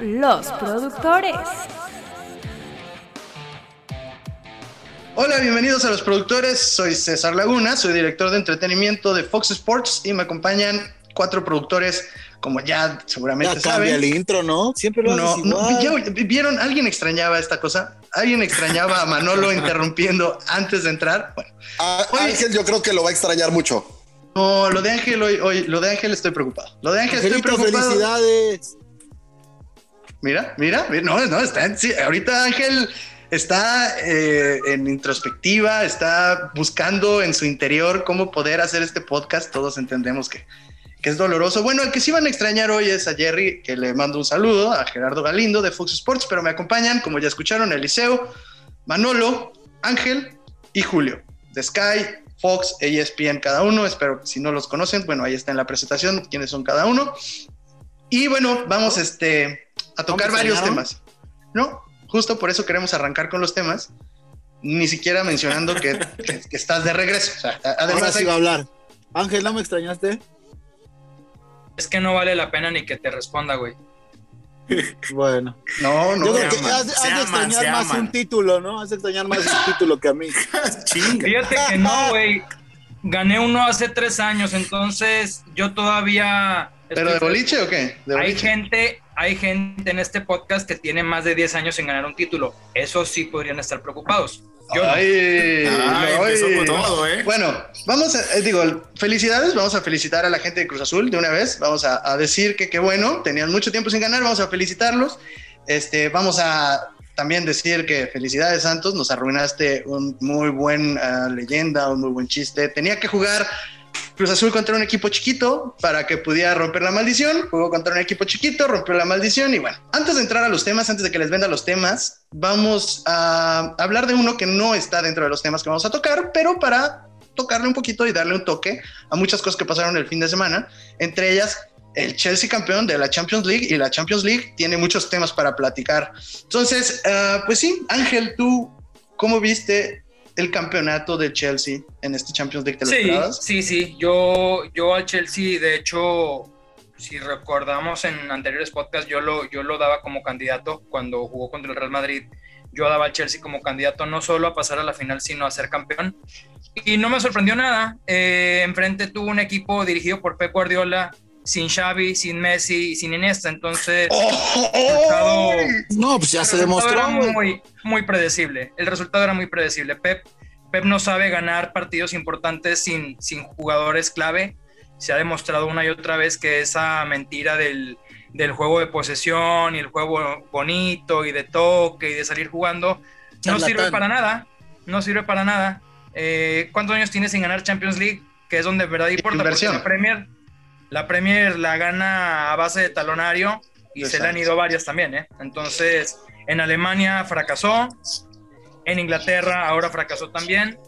Los productores. Hola, bienvenidos a los productores. Soy César Laguna, soy director de entretenimiento de Fox Sports y me acompañan cuatro productores, como ya seguramente ya cambia saben. el intro, ¿no? Siempre lo No, haces no, igual. ¿ya ¿Vieron? ¿Alguien extrañaba esta cosa? ¿Alguien extrañaba a Manolo interrumpiendo antes de entrar? Bueno, Oye. Ángel, yo creo que lo va a extrañar mucho. no, lo de Ángel hoy, hoy, lo de Ángel estoy preocupado. Lo de Ángel estoy preocupado. felicidades. Mira, mira, no, no, está en- sí, ahorita Ángel está eh, en introspectiva, está buscando en su interior cómo poder hacer este podcast. Todos entendemos que, que es doloroso. Bueno, el que sí van a extrañar hoy es a Jerry, que le mando un saludo, a Gerardo Galindo de Fox Sports, pero me acompañan, como ya escucharon, Eliseo, Manolo, Ángel y Julio, de Sky, Fox e ESPN cada uno. Espero que si no a tocar ¿No me varios temas. No, justo por eso queremos arrancar con los temas, ni siquiera mencionando que, que- que estás de regreso. O sea, a- Ahora sí va a hablar. Ángel, ¿no me extrañaste? Es que no vale la pena ni que te responda, güey. Bueno. no, no, Yo creo no, que aman, has, de extrañar más un título, ¿no? Has de extrañar más un título que a mí. Chinga. Fíjate que no, güey. Gané uno hace tres años, entonces yo todavía. ¿Pero de boliche o qué? ¿De Hay boliche? gente, hay gente en este podcast que tiene más de 10 años en ganar un título. Eso sí podrían estar preocupados. Yo. Ay, no, ay. con todo, ¿eh? Bueno, vamos a, eh, digo, felicidades, vamos a felicitar a la gente de Cruz Azul de una vez, vamos a, a decir que qué bueno, tenían mucho tiempo sin ganar, vamos a felicitarlos, este, vamos a también decir que felicidades Santos, nos arruinaste un muy buen ah, leyenda, un muy buen chiste, tenía que jugar Cruz Azul contra un equipo chiquito para que pudiera romper la maldición. Jugó contra un equipo chiquito, rompió la maldición. Y bueno, antes de entrar a los temas, antes de que les venda los temas, vamos a hablar de uno que no está dentro de los temas que vamos a tocar, pero para tocarle un poquito y darle un toque a muchas cosas que pasaron el fin de semana, entre ellas el Chelsea campeón de la Champions League y la Champions League tiene muchos temas para platicar. Entonces, ah, pues sí, Ángel, tú, ¿cómo viste el campeonato de Chelsea en este Champions League? ¿Te lo Sí, esperabas? sí, sí. Yo, yo al Chelsea, de hecho, si recordamos en anteriores podcasts, yo lo, yo lo daba como candidato cuando jugó contra el Real Madrid. Yo daba al Chelsea como candidato no solo a pasar a la final, sino a ser campeón. Y no me sorprendió nada. Eh, enfrente tuvo un equipo dirigido por Pep Guardiola, sin Xavi, sin Messi y sin Iniesta. Entonces, ¡Oh! resultado- No, pues ya el se demostró. muy, muy predecible. El resultado era muy predecible. Pep, Pep no sabe ganar partidos importantes sin, sin jugadores clave. Se ha demostrado una y otra vez que esa mentira del, del juego de posesión y el juego bonito y de toque y de salir jugando no sirve para nada. No sirve para nada. Eh, ¿Cuántos años tiene sin ganar Champions League? Que es donde de verdad importa. Porque la Premier, la Premier la gana a base de talonario y se le han ido varias también. ¿eh? Entonces, en Alemania fracasó, en Inglaterra ahora fracasó también.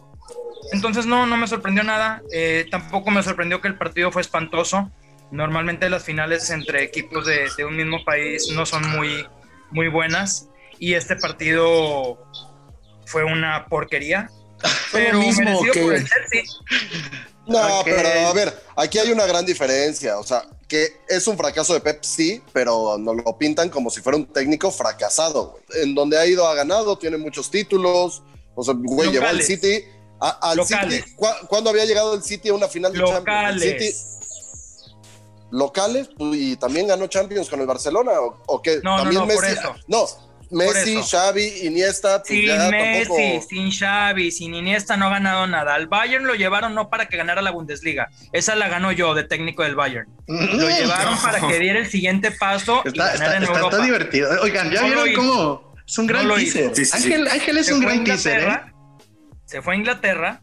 Entonces no, no me sorprendió nada. Eh, tampoco me sorprendió que el partido fue espantoso. Normalmente las finales entre equipos de, de un mismo país no son muy, muy buenas. Y este partido fue una porquería. Fue lo Pero mismo que- por el Chelsea. No, pero a ver, aquí hay una gran diferencia. O sea, que es un fracaso de Pep, sí, pero nos lo pintan como si fuera un técnico fracasado, güey. En donde ha ido, ha ganado, tiene muchos títulos. O sea, güey, llevó al Locales. City. a- al Locales. City. ¿cu- ¿Cuándo había llegado el City a una final de Champions? El City, Locales. locales y también ganó Champions con el Barcelona o, o qué No, no, también no, Messi por eso. no Messi. Xavi Iniesta pues Sin ya Messi, tampoco sin Xavi, sin Iniesta no ha ganado nada. Al Bayern lo llevaron no para que ganara la Bundesliga. Esa la ganó yo de técnico del Bayern. Lo llevaron no. para que diera el siguiente paso y Está, ganara está, en está- Europa. está divertido. Oigan, ¿ya No vieron hizo. cómo? Es un gran No lo hizo. teaser. Sí, sí, sí. Ángel, Ángel es Se un gran teaser, ¿eh? Se fue a Inglaterra.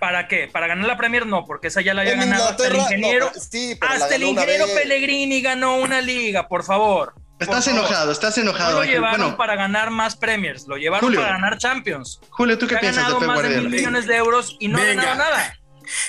¿Para qué? ¿Para ganar la Premier? No, porque esa ya la había en ganado hasta el ingeniero. no, sí, pero la hasta el ingeniero vez. Pellegrini ganó una liga, por favor. Estás favor. enojado, estás No enojado. lo Ángel. llevaron Bueno, para ganar más Premiers, lo llevaron Julio. para ganar Champions. Julio, ¿tú qué ha piensas de ganado Pep más de mil millones de euros y no Venga. ha ganado nada.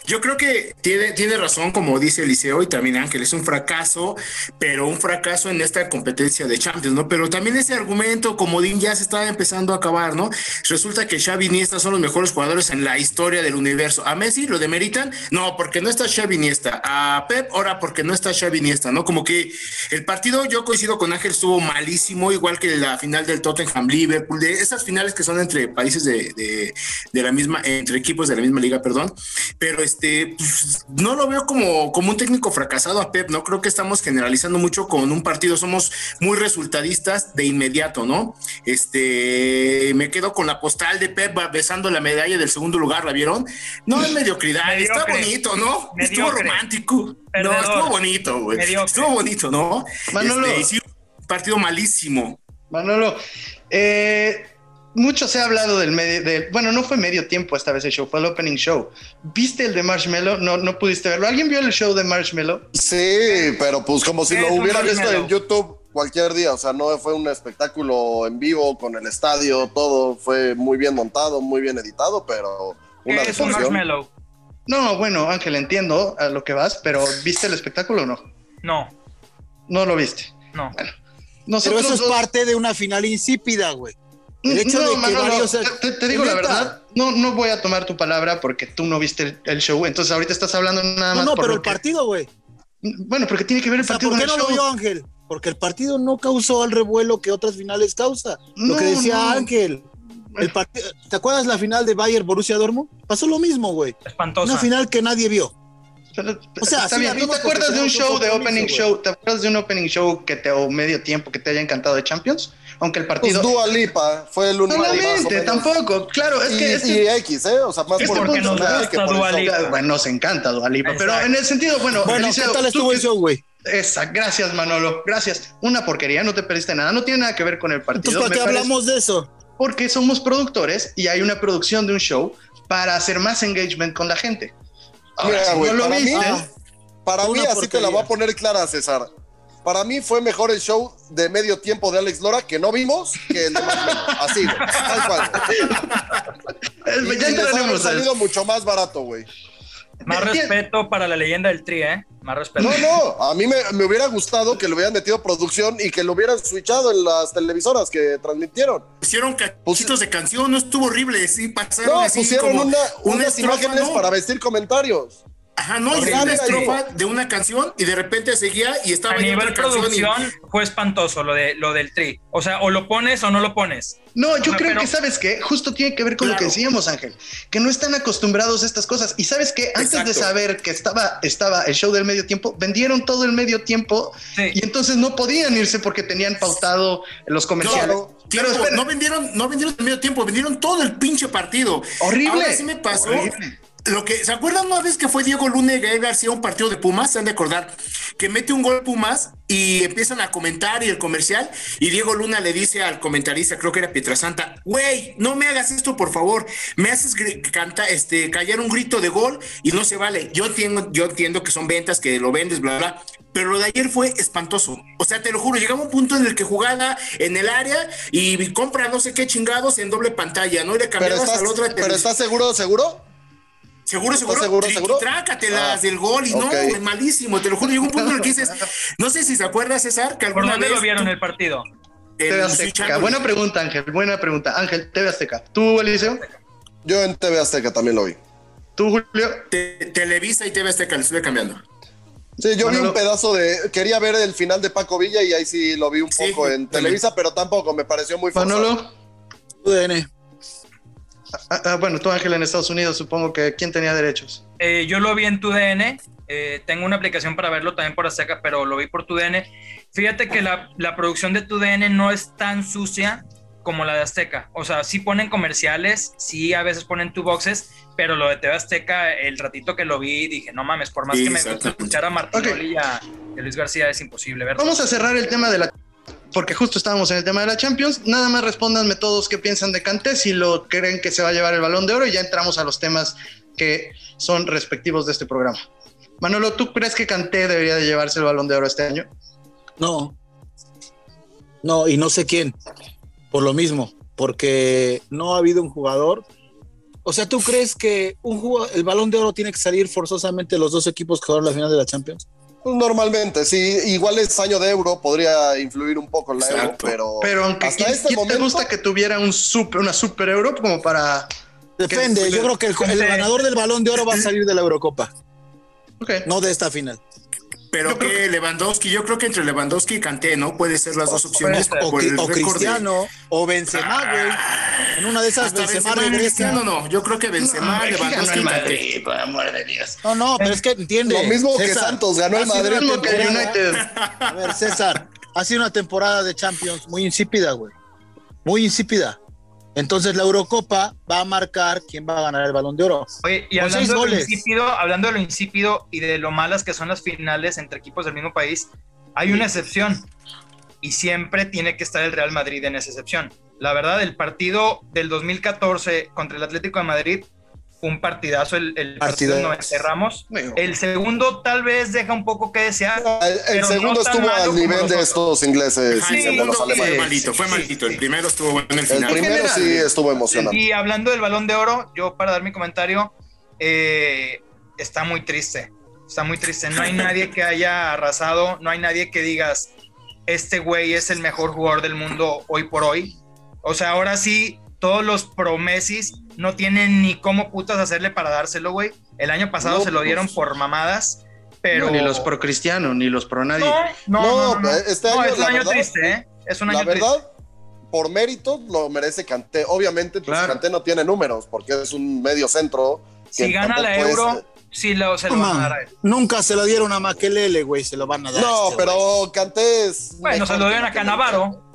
Yo creo que tiene, tiene razón, como dice Eliseo y también Ángel, es un fracaso, pero un fracaso en esta competencia de Champions, ¿no? Pero también ese argumento, como Dean ya se está empezando a acabar, ¿no? Resulta que Xavi y Iniesta son los mejores jugadores en la historia del universo. ¿A Messi lo demeritan? No, porque no está Xavi Iniesta. A Pep, ahora porque no está Xavi Iniesta, ¿no? Como que el partido, yo coincido con Ángel, estuvo malísimo, igual que la final del Tottenham Liverpool, de esas finales que son entre países de, de, de la misma, entre equipos de la misma liga, perdón. Pero este, pues, no lo veo como, como un técnico fracasado a Pep, ¿no? Creo que estamos generalizando mucho con un partido, somos muy resultadistas de inmediato, ¿no? Este, me quedo con la postal de Pep besando la medalla del segundo lugar, ¿la vieron? No es mediocridad, está bonito, ¿no? Mediocre. Estuvo romántico. Perdedor. No, estuvo bonito, güey. Estuvo bonito, ¿no? Manolo. Este, sí, partido malísimo. Manolo, eh, mucho se ha hablado del medio, del, bueno, no fue medio tiempo esta vez el show, fue el opening show. ¿Viste el de Marshmello? No, no pudiste verlo. ¿Alguien vio el show de Marshmello? Sí, pero pues como si lo hubiera visto en YouTube cualquier día, o sea, no fue un espectáculo en vivo con el estadio, todo fue muy bien montado, muy bien editado, pero una ¿Qué es un Marshmello? No, bueno, Ángel, entiendo a lo que vas, pero ¿viste el espectáculo o no? No. No lo viste. No. Bueno, Pero eso es parte de una final insípida, güey. El hecho no, de que Manolo, varios- te, te digo la Neta. verdad, no, no voy a tomar tu palabra porque tú no viste el, el show, entonces ahorita estás hablando nada más No, no, por pero el que- partido, güey. Bueno, porque tiene que ver el O sea, partido ¿por qué con no lo vio Ángel? Porque el partido no causó el revuelo que otras finales causa. No, lo que decía no. Ángel. El partido, ¿Te acuerdas la final de Bayern Borussia Dortmund? Pasó lo mismo, güey. Espantosa. Una final que nadie vio. Pero, O sea, está bien. ¿Tú te acuerdas de un show de opening show? ¿Te acuerdas de un opening show que te o medio tiempo que te haya encantado de Champions? Aunque el Pues partido Dua Lipa fue el único. solamente menos. tampoco. Claro, es y, que es y X, ¿eh? O sea, más Es por porque nos gusta que por Dua. Lipa. bueno, nos encanta Dua Lipa, pero Exacto. en el sentido, bueno, Bueno, Eliseo, ¿qué tal estuvo show, güey? Esa, gracias Manolo, gracias. Una porquería, no te perdiste nada, no tiene nada que ver con el partido. Entonces, ¿para qué parece- hablamos de eso? Porque somos productores y hay una producción de un show para hacer más engagement con la gente. Ahora, Mira, si no lo para mí- viste, Ah, Para mí, así te la voy a poner clara, César. Para mí fue mejor el show de medio tiempo de Alex Lora que no vimos que el de más menos. Así, güey. Tal cual. Y, ya y les ha entraremos a salido mucho más barato, güey. Más respeto para la leyenda del Tri, ¿eh? Más respeto. No, no, a mí me, me hubiera gustado que le hubieran metido producción y que lo hubieran switchado en las televisoras que transmitieron. Pusieron cachitos de canción, no estuvo horrible, sí, pasaron No, así pusieron como una, una unas estrofa, imágenes ¿no? para vestir comentarios. Ajá, no, y una estrofa de una canción y de repente seguía y estaba A nivel y- producción fue espantoso lo, de, lo del Tri. O sea, o lo pones o no lo pones. No, yo No, creo pero- que, ¿sabes qué? Justo tiene que ver con lo que decíamos, Ángel, que no están acostumbrados a estas cosas. Y ¿sabes qué? Antes de saber que estaba, estaba el show del medio tiempo, vendieron todo el medio tiempo Sí. y entonces no podían irse porque tenían pautado los comerciales. Claro. Pero Tiempo, no vendieron, no vendieron el medio tiempo, vendieron todo el pinche partido. Horrible. Ahora sí me pasó. Horrible. Lo que, ¿se acuerdan una vez que fue Diego Luna y Gael García un partido de Pumas? Se han de acordar que mete un gol Pumas y empiezan a comentar y el comercial y Diego Luna le dice al comentarista, creo que era Pietrasanta, güey, no me hagas esto por favor, me haces canta, este, callar un grito de gol y no se vale. Yo entiendo, yo entiendo que son ventas, que lo vendes, bla, bla, pero lo de ayer fue espantoso. O sea, te lo juro, llegaba un punto en el que jugaba en el área y compra no sé qué chingados en doble pantalla, ¿no? Y le cambiabas a la otra pero estás seguro, seguro. Seguro, ¿Estás seguro, seguro? Trácatelas Ah, del gol y no, malísimo, te lo juro. Llegó un punto en el que dices, no sé si se acuerda, César, que ¿Por alguna dónde vez lo vieron tú- el partido? Switch Azteca. Buena pregunta, Ángel. Buena pregunta. Ángel, TV Azteca. ¿Tú, Eliseo? Yo en TV Azteca también lo vi. ¿Tú, Julio? Te- Televisa y TV Azteca, le estuve cambiando. Sí, yo vi un pedazo de. Quería ver el final de Paco Villa y ahí sí lo vi un Sí, poco en también. Televisa, pero tampoco me pareció muy forzado. Manolo. UDN. Ah, ah, bueno, tú, Ángel, en Estados Unidos, supongo que ¿quién tenía derechos? Eh, yo lo vi en tu DN. eh, tengo una aplicación para verlo también por Azteca, pero lo vi por tu DN. Fíjate que la, la producción de tu DN no es tan sucia como la de Azteca. O sea, sí ponen comerciales, sí a veces ponen tu boxes, pero lo de TV Azteca, el ratito que lo vi, dije, no mames, por más Sí, que me guste exactamente. escuchar a Martinoli y, a, y a Luis García, es imposible verlo. Vamos a cerrar el tema de la... Porque justo estábamos en el tema de la Champions. Nada más respóndanme todos qué piensan de Kanté, si lo creen que se va a llevar el balón de oro y ya entramos a los temas que son respectivos de este programa. Manolo, ¿tú crees que Kanté debería de llevarse el balón de oro este año? No. No, y no sé quién. Por lo mismo, porque no ha habido un jugador. O sea, ¿tú crees que un jugador- el balón de oro tiene que salir forzosamente los dos equipos que jugaron la final de la Champions? Normalmente, sí, igual es año de euro, podría influir un poco en la euro, pero, Pero aunque hasta ¿quién, este quién momento te gusta que tuviera un super, una super euro como para. Depende, Que- yo creo que el, ganador del balón de oro va a salir de la Eurocopa, Ok. no de esta final. Pero que Lewandowski, yo creo que entre Lewandowski y Kanté, ¿no? Puede ser las dos opciones. O, por Cri- el o de- Cristiano, o Benzema, güey. En una de esas Hasta Benzema Benzema y regresa. Cristiano no, yo creo que Benzema, ganó Lewandowski el. Madrid, por amor de Dios. No, no, pero es que entiende. Lo mismo que Santos, ganó el Madrid. que el temporada- United. A ver, César, ha sido una temporada de Champions muy insípida, güey. Muy insípida. Entonces la Eurocopa va a marcar quién va a ganar el balón de oro. Oye, y hablando seis de, lo insípido, hablando de lo insípido y de lo malas que son las finales entre equipos del mismo país, hay una excepción. Y siempre tiene que estar el Real Madrid en esa excepción. La verdad, el partido del 2014 contra el Atlético de Madrid fue un partidazo, el, el partido Partidazo. 90 Ramos. El segundo tal vez deja un poco que desear. el, el pero segundo no estuvo al nivel de estos ingleses y el Sí, de los fue malito, fue malito. sí. El primero estuvo bueno en el El final. primero general. sí estuvo emocionante. Y hablando del balón de oro, yo para dar mi comentario, eh, está muy triste. Está muy triste. No hay nadie que haya arrasado, no hay nadie que digas, este güey es el mejor jugador del mundo hoy por hoy. O sea, ahora sí, todos los promesis no tienen ni cómo putas hacerle para dárselo, güey. El año pasado No, se lo dieron pues. por mamadas, pero... no, ni los pro cristiano, ni los pro nadie. No, no, No, no, no, no. este No, año, es un año verdad, triste, ¿eh? Es un año La triste. verdad, por mérito lo merece Kanté. Obviamente, pues Claro. Kanté no tiene números porque es un medio centro. que Si gana la Euro, sí lo, se lo van a dar a él. Nunca se lo dieron a Makelele, güey, se lo van a dar. a No, este, pero Kanté es. Bueno, se lo dieron a. Canavaro.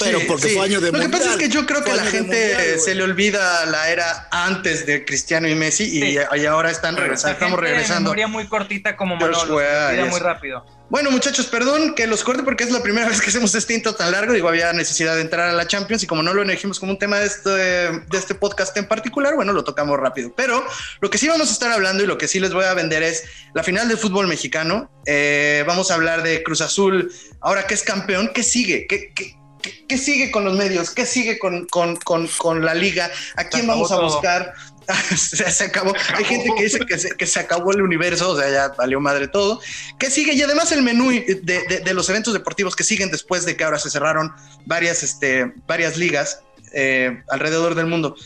Pero Sí, porque sí. fue año de Lo que mundial. pasa es que yo creo que la gente mundial, se le olvida la era antes de Cristiano y Messi y, Sí. y ahora están regresando, estamos regresando. memoria muy cortita como Manolo, yes. muy rápido. Bueno, muchachos, perdón que los corte porque es la primera vez que hacemos este intro tan largo. Digo, había necesidad de entrar a la Champions y como no lo elegimos como un tema de este, de este podcast en particular, bueno, lo tocamos rápido. Pero lo que sí vamos a estar hablando y lo que sí les voy a vender es la final del fútbol mexicano. Eh, vamos a hablar de Cruz Azul, ahora que es campeón, ¿qué sigue? ¿Qué, qué, qué- sigue con los medios? ¿Qué sigue con, con, con, con la liga? ¿A quién vamos a buscar? se, se acabó. Hay gente que dice que se, que se acabó el universo, o sea, ya valió madre todo. ¿Qué sigue? Y además el menú de, de- de los eventos deportivos que siguen después de que ahora se cerraron varias, este, varias ligas eh, alrededor del mundo.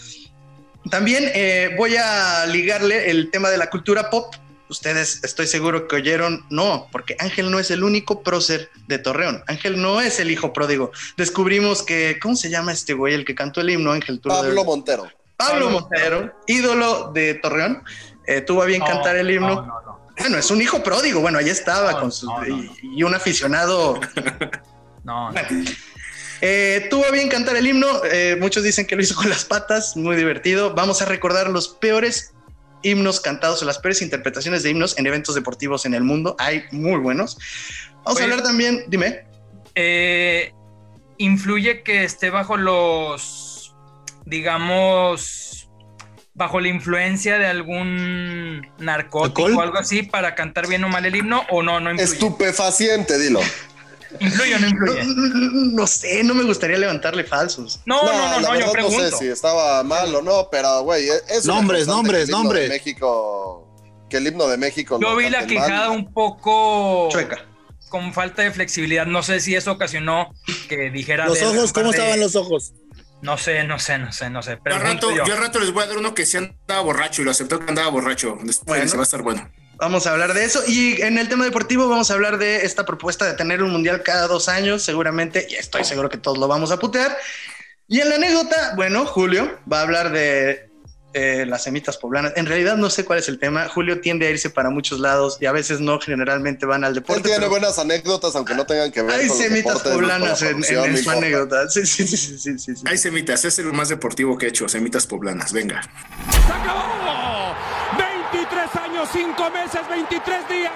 También eh, voy a ligarle el tema de la cultura pop. Ustedes estoy seguro que oyeron, no, porque Ángel no es el único prócer de Torreón. Ángel no es el hijo pródigo. Descubrimos que, ¿cómo se llama este güey? El que cantó el himno, Ángel. tú lo Pablo debes- Montero. Pablo Montero, ídolo de Torreón, eh, tuvo a bien No, cantar el himno. no, no, no. Bueno, es un hijo pródigo, bueno, ahí estaba No, con su, no, no, y, y un aficionado. No, no. Bueno, eh, tuvo a bien cantar el himno, eh, muchos dicen que lo hizo con las patas, muy divertido. Vamos a recordar los peores himnos cantados o las peores interpretaciones de himnos en eventos deportivos en el mundo. Hay muy buenos. Vamos a hablar también, dime. Eh, influye que esté bajo los, digamos, bajo la influencia de algún narcótico ¿Alcohol? o algo así para cantar bien o mal el himno o no, no influye. Estupefaciente, dilo. ¿Influye o no No, influye? no sé, no me gustaría levantarle falsos. No, no, no, la no, yo pregunto. No sé si estaba mal o no, pero güey, es una Nombres, nombres, nombres. De México, que el himno de México. Yo vi la mal. quijada un poco Chueca. con falta de flexibilidad. No sé si eso ocasionó que dijera. Los de- ojos, ¿cómo de- estaban los ojos? No sé, no sé, no sé, no sé. Yo al rato, yo. yo al rato les voy a dar uno que sí andaba borracho y lo aceptó que andaba borracho. Después Bueno. se va a estar bueno. Vamos a hablar de eso. Y en el tema deportivo vamos a hablar de esta propuesta de tener un mundial cada dos años, seguramente, y estoy seguro que todos lo vamos a putear. Y en la anécdota, bueno, Julio va a hablar de eh, las semitas poblanas. En realidad no sé cuál es el tema. Julio tiende a irse para muchos lados y a veces no generalmente van al Él deporte. tiene pero buenas anécdotas, aunque no tengan que ver hay con semitas poblanas en, en- en su anécdota. Sí, sí, sí, sí, sí, sí, sí. Hay semitas, es el más deportivo que he hecho, semitas poblanas. Venga. ¡Se acabó! 23 años, 5 meses, 23 días.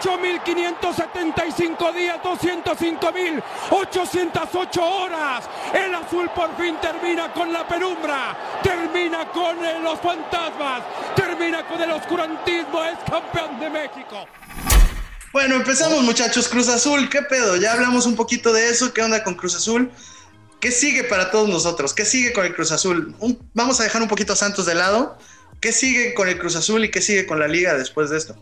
8.575 días, 205.808 horas. El azul por fin termina con la penumbra. Termina con los fantasmas. Termina con el oscurantismo. Es campeón de México. Bueno, empezamos muchachos. Cruz Azul, ¿qué pedo? Ya hablamos un poquito de eso. ¿Qué onda con Cruz Azul? ¿Qué sigue para todos nosotros? ¿Qué sigue con el Cruz Azul? Un- vamos a dejar un poquito a Santos de lado. ¿Qué sigue con el Cruz Azul y qué sigue con la liga después de esto?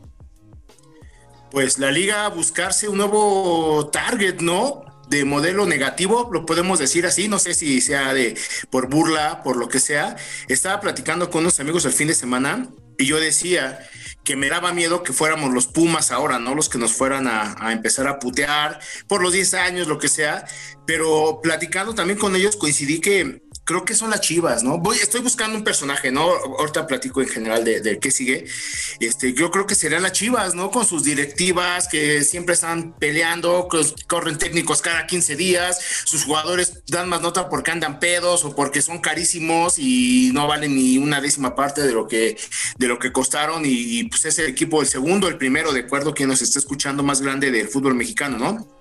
Pues la liga buscarse un nuevo target, ¿no? De modelo negativo, lo podemos decir así, no sé si sea de por burla, por lo que sea. Estaba platicando con unos amigos el fin de semana y yo decía que me daba miedo que fuéramos los Pumas ahora, ¿no? Los que nos fueran a, a empezar a putear por los 10 años, lo que sea. Pero platicando también con ellos coincidí que creo que son las chivas, ¿no? Voy, estoy buscando un personaje, ¿no? Ahorita platico en general de, de qué sigue. Este, yo creo que serían las chivas, ¿no? Con sus directivas que siempre están peleando, corren técnicos cada 15 días, sus jugadores dan más nota porque andan pedos o porque son carísimos y no valen ni una décima parte de lo que, de lo que costaron. Y, y, pues es el equipo, el segundo, el primero, de acuerdo, quien nos está escuchando más grande del fútbol mexicano, ¿no?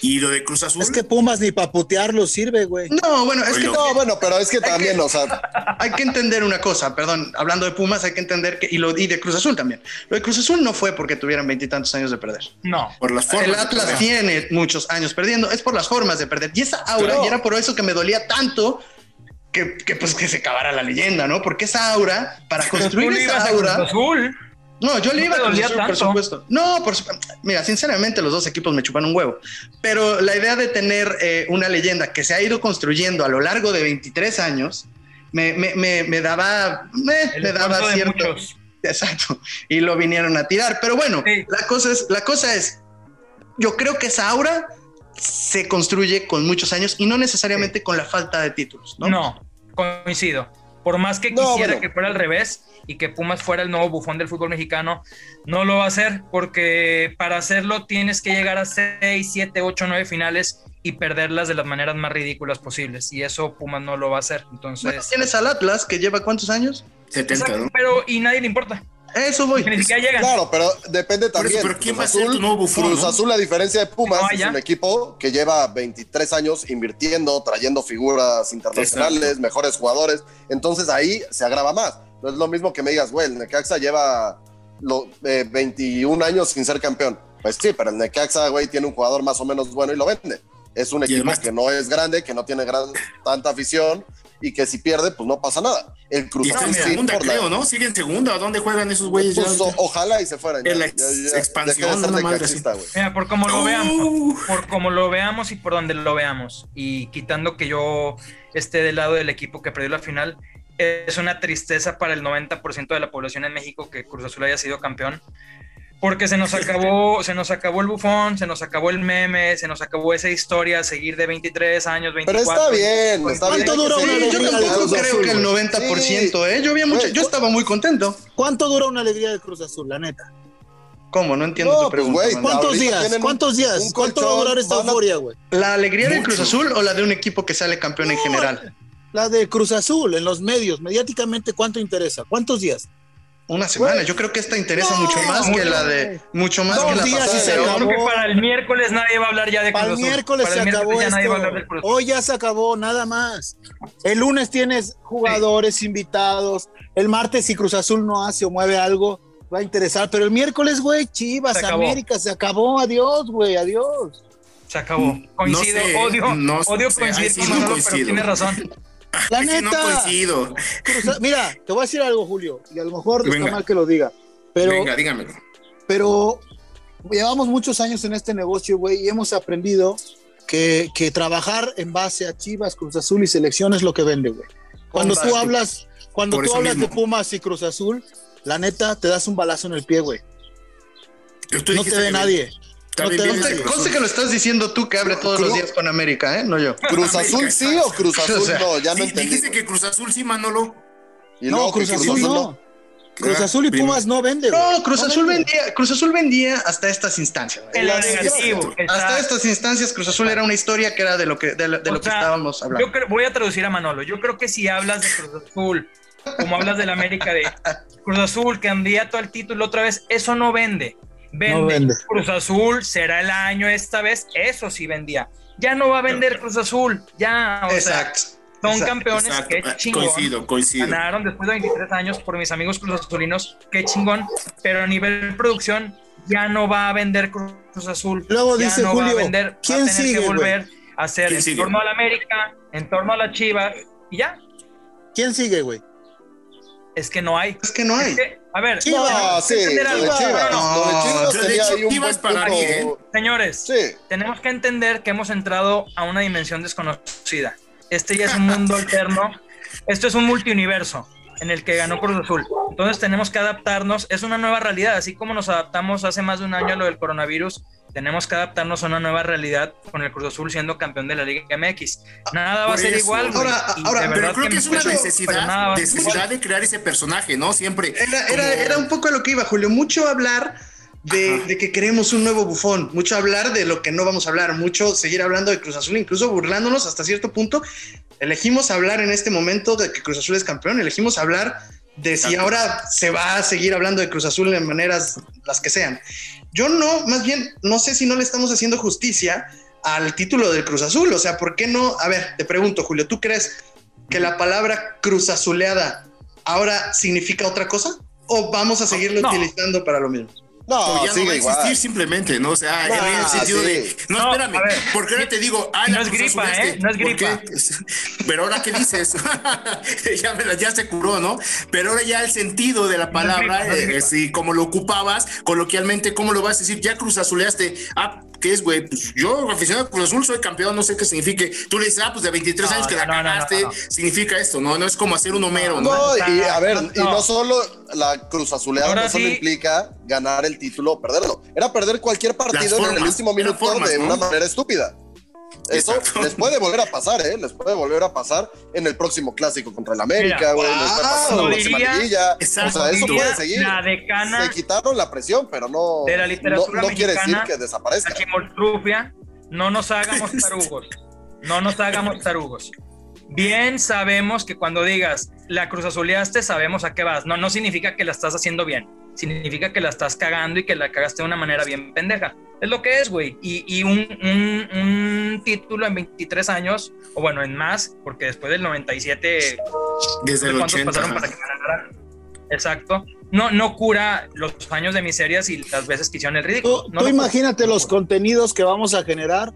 Y lo de Cruz Azul. Es que Pumas ni para putearlo sirve, güey. No, bueno, es que. No, bueno, pero es que Hay también, que- o sea, hay que entender una cosa, perdón, hablando de Pumas, hay que entender que, y, lo, y de Cruz Azul también. Lo de Cruz Azul no fue porque tuvieran veintitantos años de perder. No. por las formas. El Atlas tiene muchos años perdiendo, es por las formas de perder. Y esa aura, Claro. y era por eso que me dolía tanto que, que, pues que se acabara la leyenda, ¿no? Porque esa aura, para construir esa aura. Azul. No, yo le ¿No iba a te Cruz Azul, por supuesto. No, por supuesto. Mira, sinceramente, los dos equipos me chupan un huevo. Pero la idea de tener eh, una leyenda que se ha ido construyendo a lo largo de 23 años me, me, me, me daba, me, daba cierto. Exacto. Y lo vinieron a tirar. Pero bueno, Sí. la, cosa es, la cosa es, yo creo que esa aura se construye con muchos años y no necesariamente con la falta de títulos, ¿no? No, coincido. Por más que No, quisiera bueno. que fuera al revés y que Pumas fuera el nuevo bufón del fútbol mexicano, no lo va a hacer porque para hacerlo tienes que llegar a 6, 7, 8, 9 finales y perderlas de las maneras más ridículas posibles. Y eso Pumas no lo va a hacer. Bueno, Entonces, tienes al Atlas que lleva cuántos años? 70, Exacto, ¿no? pero y nadie le importa. Eso voy. Ni siquiera llegan. claro, pero depende eso, también. pero ¿quién Cruz va a ser Azul- tu nuevo bufón, Cruz no? Azul, a diferencia de Pumas, No, es un equipo que lleva 23 años invirtiendo, trayendo figuras internacionales, mejores jugadores. Entonces ahí se agrava más. No es lo mismo que me digas, güey, el Necaxa lleva lo- eh, 21 años sin ser campeón. Pues sí, pero el Necaxa, güey, tiene un jugador más o menos bueno y lo vende. Es un equipo que no es grande, que no tiene gran, tanta afición y que si pierde, pues no pasa nada. El Cruz está en segunda, por creo, ¿no? Sigue en segunda. ¿Dónde juegan esos güeyes? pues, ojalá y se fueran. En la Ya- ex- ya- ya- expansión, de madre. Mira, por como lo veamos, por como lo veamos y por donde lo veamos, y quitando que yo esté del lado del equipo que perdió la final, es una tristeza para el 90% de la población en México que Cruz Azul haya sido campeón. Porque se nos acabó, se nos acabó el bufón, se nos acabó el meme, se nos acabó esa historia, seguir de 23 años, Pero 24. está bien, está bien. ¿Cuánto Sí, una Sí, yo tampoco creo Azul, que el güey? 90%, ¿eh? Yo, había mucha, Güey, yo estaba muy contento. ¿Cuánto dura una alegría de Cruz Azul, la neta? ¿Cómo? No entiendo No, tu pues, pregunta. ¿Cuántos días? ¿Cuántos días? ¿Cuánto va a durar esta euforia, güey? ¿La alegría del Mucho. Cruz Azul o la de un equipo que sale campeón en general? La de Cruz Azul, en los medios, mediáticamente, ¿cuánto interesa? ¿Cuántos días? Una semana. Yo creo que esta interesa No, mucho más que la de. Mucho más que la días y pasada. se de Yo oro. creo que para el miércoles nadie va a hablar ya de Cruz Para el miércoles Para se el acabó miércoles ya esto. nadie va a hablar del Cruz Azul. Hoy ya se acabó, nada más. El lunes tienes jugadores invitados. El martes, si Cruz Azul no hace o mueve algo, va a interesar. Pero el miércoles, güey, Chivas, Se. América, se acabó. Adiós, güey, adiós. Se acabó. Coincido, sé, odio, no odio sé, coincidir sí con no Manolo, pero coincido. tienes razón. La neta. no coincido. Mira, te voy a decir algo, Julio, y a lo mejor Venga. está mal que lo diga. Pero, Venga, dígamelo. pero llevamos muchos años en este negocio, güey, y hemos aprendido que, que trabajar en base a Chivas, Cruz Azul y selección es lo que vende, güey. Cuando tú hablas, cuando tú hablas de. Pumas y Cruz Azul, la neta te das un balazo en el pie, güey. No te ve nadie. No Conste, que lo estás diciendo tú que hable todos los días con América, ¿eh? No yo. ¿Cruz Azul sí o Cruz Azul O sea, no? Ya no Sí, entendí. dijiste que Cruz Azul sí, Manolo. Y No, Cruz Azul no. Cruz Ah, Azul y. Pumas no vende, güey. No, Cruz No Azul vende. vendía, Cruz Azul vendía hasta estas instancias. negativo. Hasta estas instancias, Cruz Azul era una historia que era de lo que, de, lo- de O lo que sea, estábamos hablando. Yo creo- voy a traducir a Manolo. Yo creo que si hablas de Cruz Azul, como hablas del América de Cruz Azul, candidato al título otra vez, eso no vende. Vende. No vende. Cruz Azul será el año esta vez, eso sí vendía. Ya no va a vender Cruz Azul, ya, o sea, Exacto. son exacto. campeones, Exacto. qué Ah, chingón. Coincido, coincido. Ganaron después de 23 años por mis amigos Cruz Azulinos, qué chingón, pero a nivel producción ya no va a vender Cruz Azul. Luego ya dice no va a Julio, vender, va a ¿quién tener sigue, que volver hacer ¿Quién en sigue? torno a la América, en torno a la Chiva, y ya. ¿Quién sigue, güey? Es que no hay. Es que no hay. Es que, a ver, Chivas. No, sí, lo de. No, de un para punto. Señores, Sí. tenemos que entender que hemos entrado a una dimensión desconocida. Este ya es un mundo alterno. Esto es un multiuniverso en el que ganó Cruz Azul. Entonces tenemos que adaptarnos. Es una nueva realidad. Así como nos adaptamos hace más de un año a lo del coronavirus, tenemos que adaptarnos a una nueva realidad con el Cruz Azul siendo campeón de la Liga MX. Nada va a ser eso. igual. Ahora- ahora, de Pero creo que es una necesidad, necesidad de crear ese personaje, ¿no? Siempre. Era, como- era, era un poco a lo que iba, Julio. Mucho hablar de, de que queremos un nuevo bufón. Mucho hablar de lo que no vamos a hablar. Mucho seguir hablando de Cruz Azul, incluso burlándonos hasta cierto punto. Elegimos hablar en este momento de que Cruz Azul es campeón. Elegimos hablar de si Exacto. ahora se va a seguir hablando de Cruz Azul de maneras las que sean. Yo no, más bien, no sé si no le estamos haciendo justicia al título del Cruz Azul. O sea, ¿por qué no? A ver, te pregunto, Julio, ¿tú crees que la palabra Cruz Azuleada ahora significa otra cosa? ¿O vamos a seguirlo No. utilizando para lo mismo? No, ya no va a existir igual. simplemente, ¿no? O sea, Nah, en el sentido sí. de. No, No, espérame, porque ahora te digo, ah, no la es gripa, ¿eh? No es ¿por gripa. Pero ahora, ¿qué dices? ya, me la- ya se curó, ¿no? Pero ahora ya el sentido de la No es palabra, gripa, no es eh, gripa. sí, como lo ocupabas, coloquialmente, ¿cómo lo vas a decir? Ya Cruz Azuleaste. Ah, ¿qué es, güey? Pues yo, aficionado a Cruz Azul, soy campeón, no sé qué signifique. Tú le dices, ah, pues de 23 No, años que la no, no, no, cagaste, no, no. significa esto, ¿no? No es como hacer un Homero, ¿no? No, y a ver, No. y no solo la Cruz Azuleada no solo sí. implica ganar el título o perderlo. Era perder cualquier partido en el último minuto formas, de ¿no? una manera estúpida. Eso Exacto. les puede volver a pasar, ¿eh? Les puede volver a pasar en el próximo clásico contra el América, güey. les puede pasar en lo la próxima diría-. O sea, eso puede seguir. La decana Se quitaron la presión, pero no, de la no, literatura no quiere decir mexicana, que desaparezca. la chimoltrufia, no nos hagamos tarugos. No nos hagamos tarugos. Bien sabemos que cuando digas la cruz azuleaste, sabemos a qué vas. No, no significa que la estás haciendo bien. Significa que la estás cagando y que la cagaste de una manera bien pendeja. Es lo que es, güey. Y, y un, un- un título en 23 años, o bueno, en más, porque después del 97 Desde el cuántos 80. pasaron para que ganara. Exacto. No, no cura los años de miserias y las veces que hicieron el ridículo. Tú, No tú lo- imagínate los contenidos que vamos a generar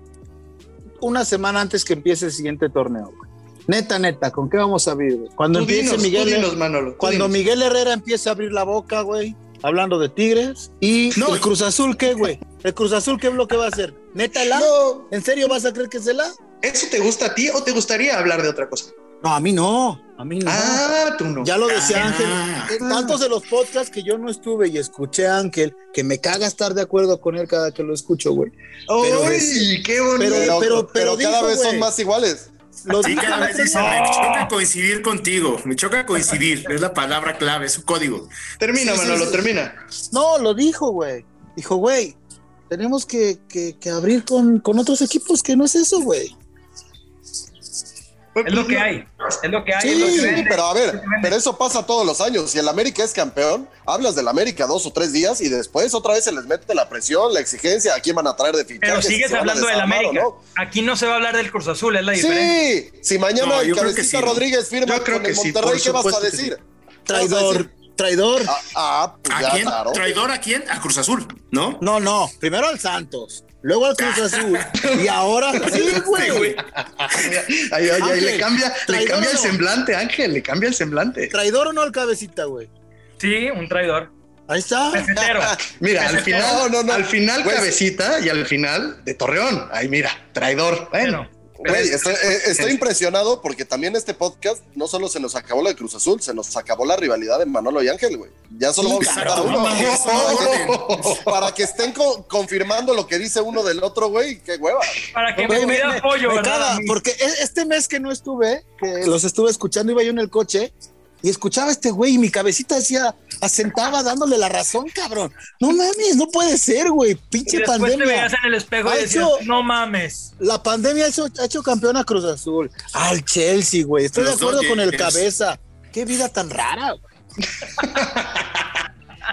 una semana antes que empiece el siguiente torneo. güey. Neta, neta, ¿con qué vamos a abrir? güey? Cuando Tú empiece dinos, Miguel, dinos, Manolo, cuando dinos. Miguel Herrera empiece a abrir la boca, güey, hablando de Tigres y No. el Cruz Azul, ¿qué, güey? El Cruz Azul, ¿qué bloque va a hacer? ¿Neta el A? No, ¿En serio vas a creer que es el A? ¿Eso te gusta a ti o te gustaría hablar de otra cosa? No, a mí no, a mí no. Ah, tú no. Ya lo decía Ah. Ángel. En tantos de los podcasts que yo no estuve y escuché a Ángel, que me caga estar de acuerdo con él cada que lo escucho, güey. pero ¡Uy, qué bonito! pero- pero, pero- pero cada dijo, vez son más iguales. Lo Sí, dijo cada vez dice, me choca coincidir contigo, me choca coincidir, es la palabra clave, es un código. termina, Sí, sí, Manolo, sí. termina. No, lo dijo, güey. Dijo, güey, tenemos que, que- que abrir con, con otros equipos, que no es eso, güey. Es lo que hay. Es lo que hay. Sí, es lo que Sí, vende. pero a ver, pero eso pasa todos los años. Si el América es campeón, hablas del América dos o tres días y después otra vez se les mete la presión, la exigencia, a quién van a traer de fichajes. Pero si sigues hablando del América. no. Aquí no se va a hablar del Cruz Azul, es la diferencia. Sí, si mañana No, el Cabecita sí. Rodríguez firma Yo creo con que el sí, Monterrey, por ¿qué vas a decir? Traidor, traidor. Ah, ah, pues ¿A ya, quién? claro. ¿Traidor a quién? A Cruz Azul, ¿no? No, no, primero al Santos, luego al Cruz Azul y ahora sí, güey. güey. Ay, ay, ay, Ángel, le cambia, le cambia el semblante, Ángel, le cambia el semblante. Traidor o no al cabecita, güey. Sí, un traidor. Ahí está. Pesetero. Mira, al final, No, no, no. al final Pues- cabecita y al final de Torreón. Ay, mira, traidor. Bueno, Güey, estoy, eh, estoy impresionado porque también este podcast no solo se nos acabó la de Cruz Azul, se nos acabó la rivalidad de Manolo y Ángel, güey. Ya solo Sí, vamos a uno. no mames, no, Para que estén co- confirmando lo que dice uno del otro, güey, qué hueva. Para que me me- me- apoyo, me ¿verdad? porque e- este mes que no estuve, que los estuve escuchando, iba yo en el coche y escuchaba a este güey y mi cabecita decía, asentaba dándole la razón, cabrón. No mames, no puede ser, güey. Pinche después te pandemia. veías en el espejo Ha y decías, hecho- no mames. La pandemia ha hecho, ha hecho campeón a Cruz Azul, al Chelsea, güey. Estoy Los de acuerdo con el cabeza. Qué vida tan rara, güey.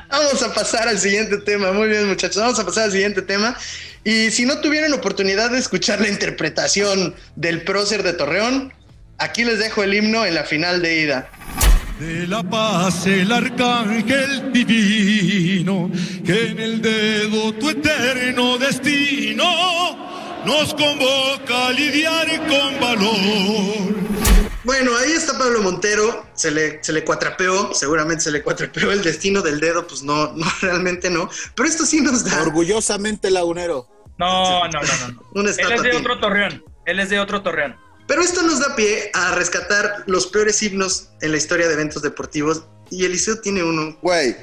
Vamos a pasar al siguiente tema. Muy bien, muchachos. Vamos a pasar al siguiente tema. Y si no tuvieron oportunidad de escuchar la interpretación del prócer de Torreón, aquí les dejo el himno en la final de ida. De la paz el arcángel divino, que en el dedo tu eterno destino nos convoca a lidiar con valor. Bueno, ahí está Pablo Montero, se le, se le cuatrapeó, seguramente se le cuatrapeó el destino del dedo, pues no, no, realmente no. Pero esto sí nos da Orgullosamente lagunero. No, no, no, no. un Él es de otro torreón. Él es de otro torreón. Pero esto nos da pie a rescatar los peores himnos en la historia de eventos deportivos y Eliseo tiene uno. Güey,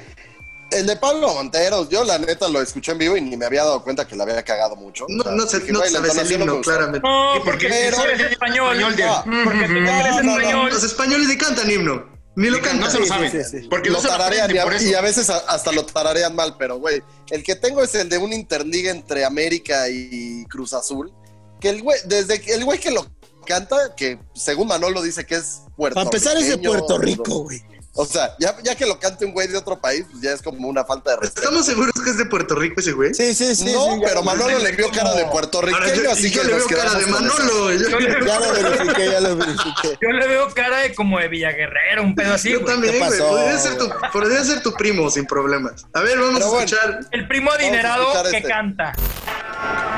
el de Pablo Montero, yo la neta lo escuché en vivo y ni me había dado cuenta que la había cagado mucho. No, O sea, no, sé, dije, no sabes el no himno, claramente. No, ¿Y por porque tú eres Pero- español. español de- Ah, Porque eres no, no, no. español. Los españoles ni cantan himno, ni lo cantan. No se lo saben. sí, sí, sí. Porque lo tararean y a, y veces a- hasta lo tararean mal, pero güey, el que tengo es el de un interliga entre América y Cruz Azul, que el güey, desde que el güey que lo canta, que según Manolo dice que es Puerto Para empezar es de Puerto Rico, güey. O sea, ya, ya que lo cante un güey de otro país, pues ya es como una falta de respeto. ¿Estamos seguros que es de Puerto Rico ese güey? Sí, sí, sí. no, sí, pero Manolo le vio cara de puertorriqueño, yo, así yo que le veo cara de. Manolo. Yo, Ya lo verifiqué, ya lo verifiqué. Yo le veo cara de como de Villaguerrero, un pedo así. yo güey. también, ¿qué güey. pasó? Podría ser, tu, podría ser tu primo sin problemas. A ver, vamos Pero a bueno. escuchar. El primo adinerado que este. canta.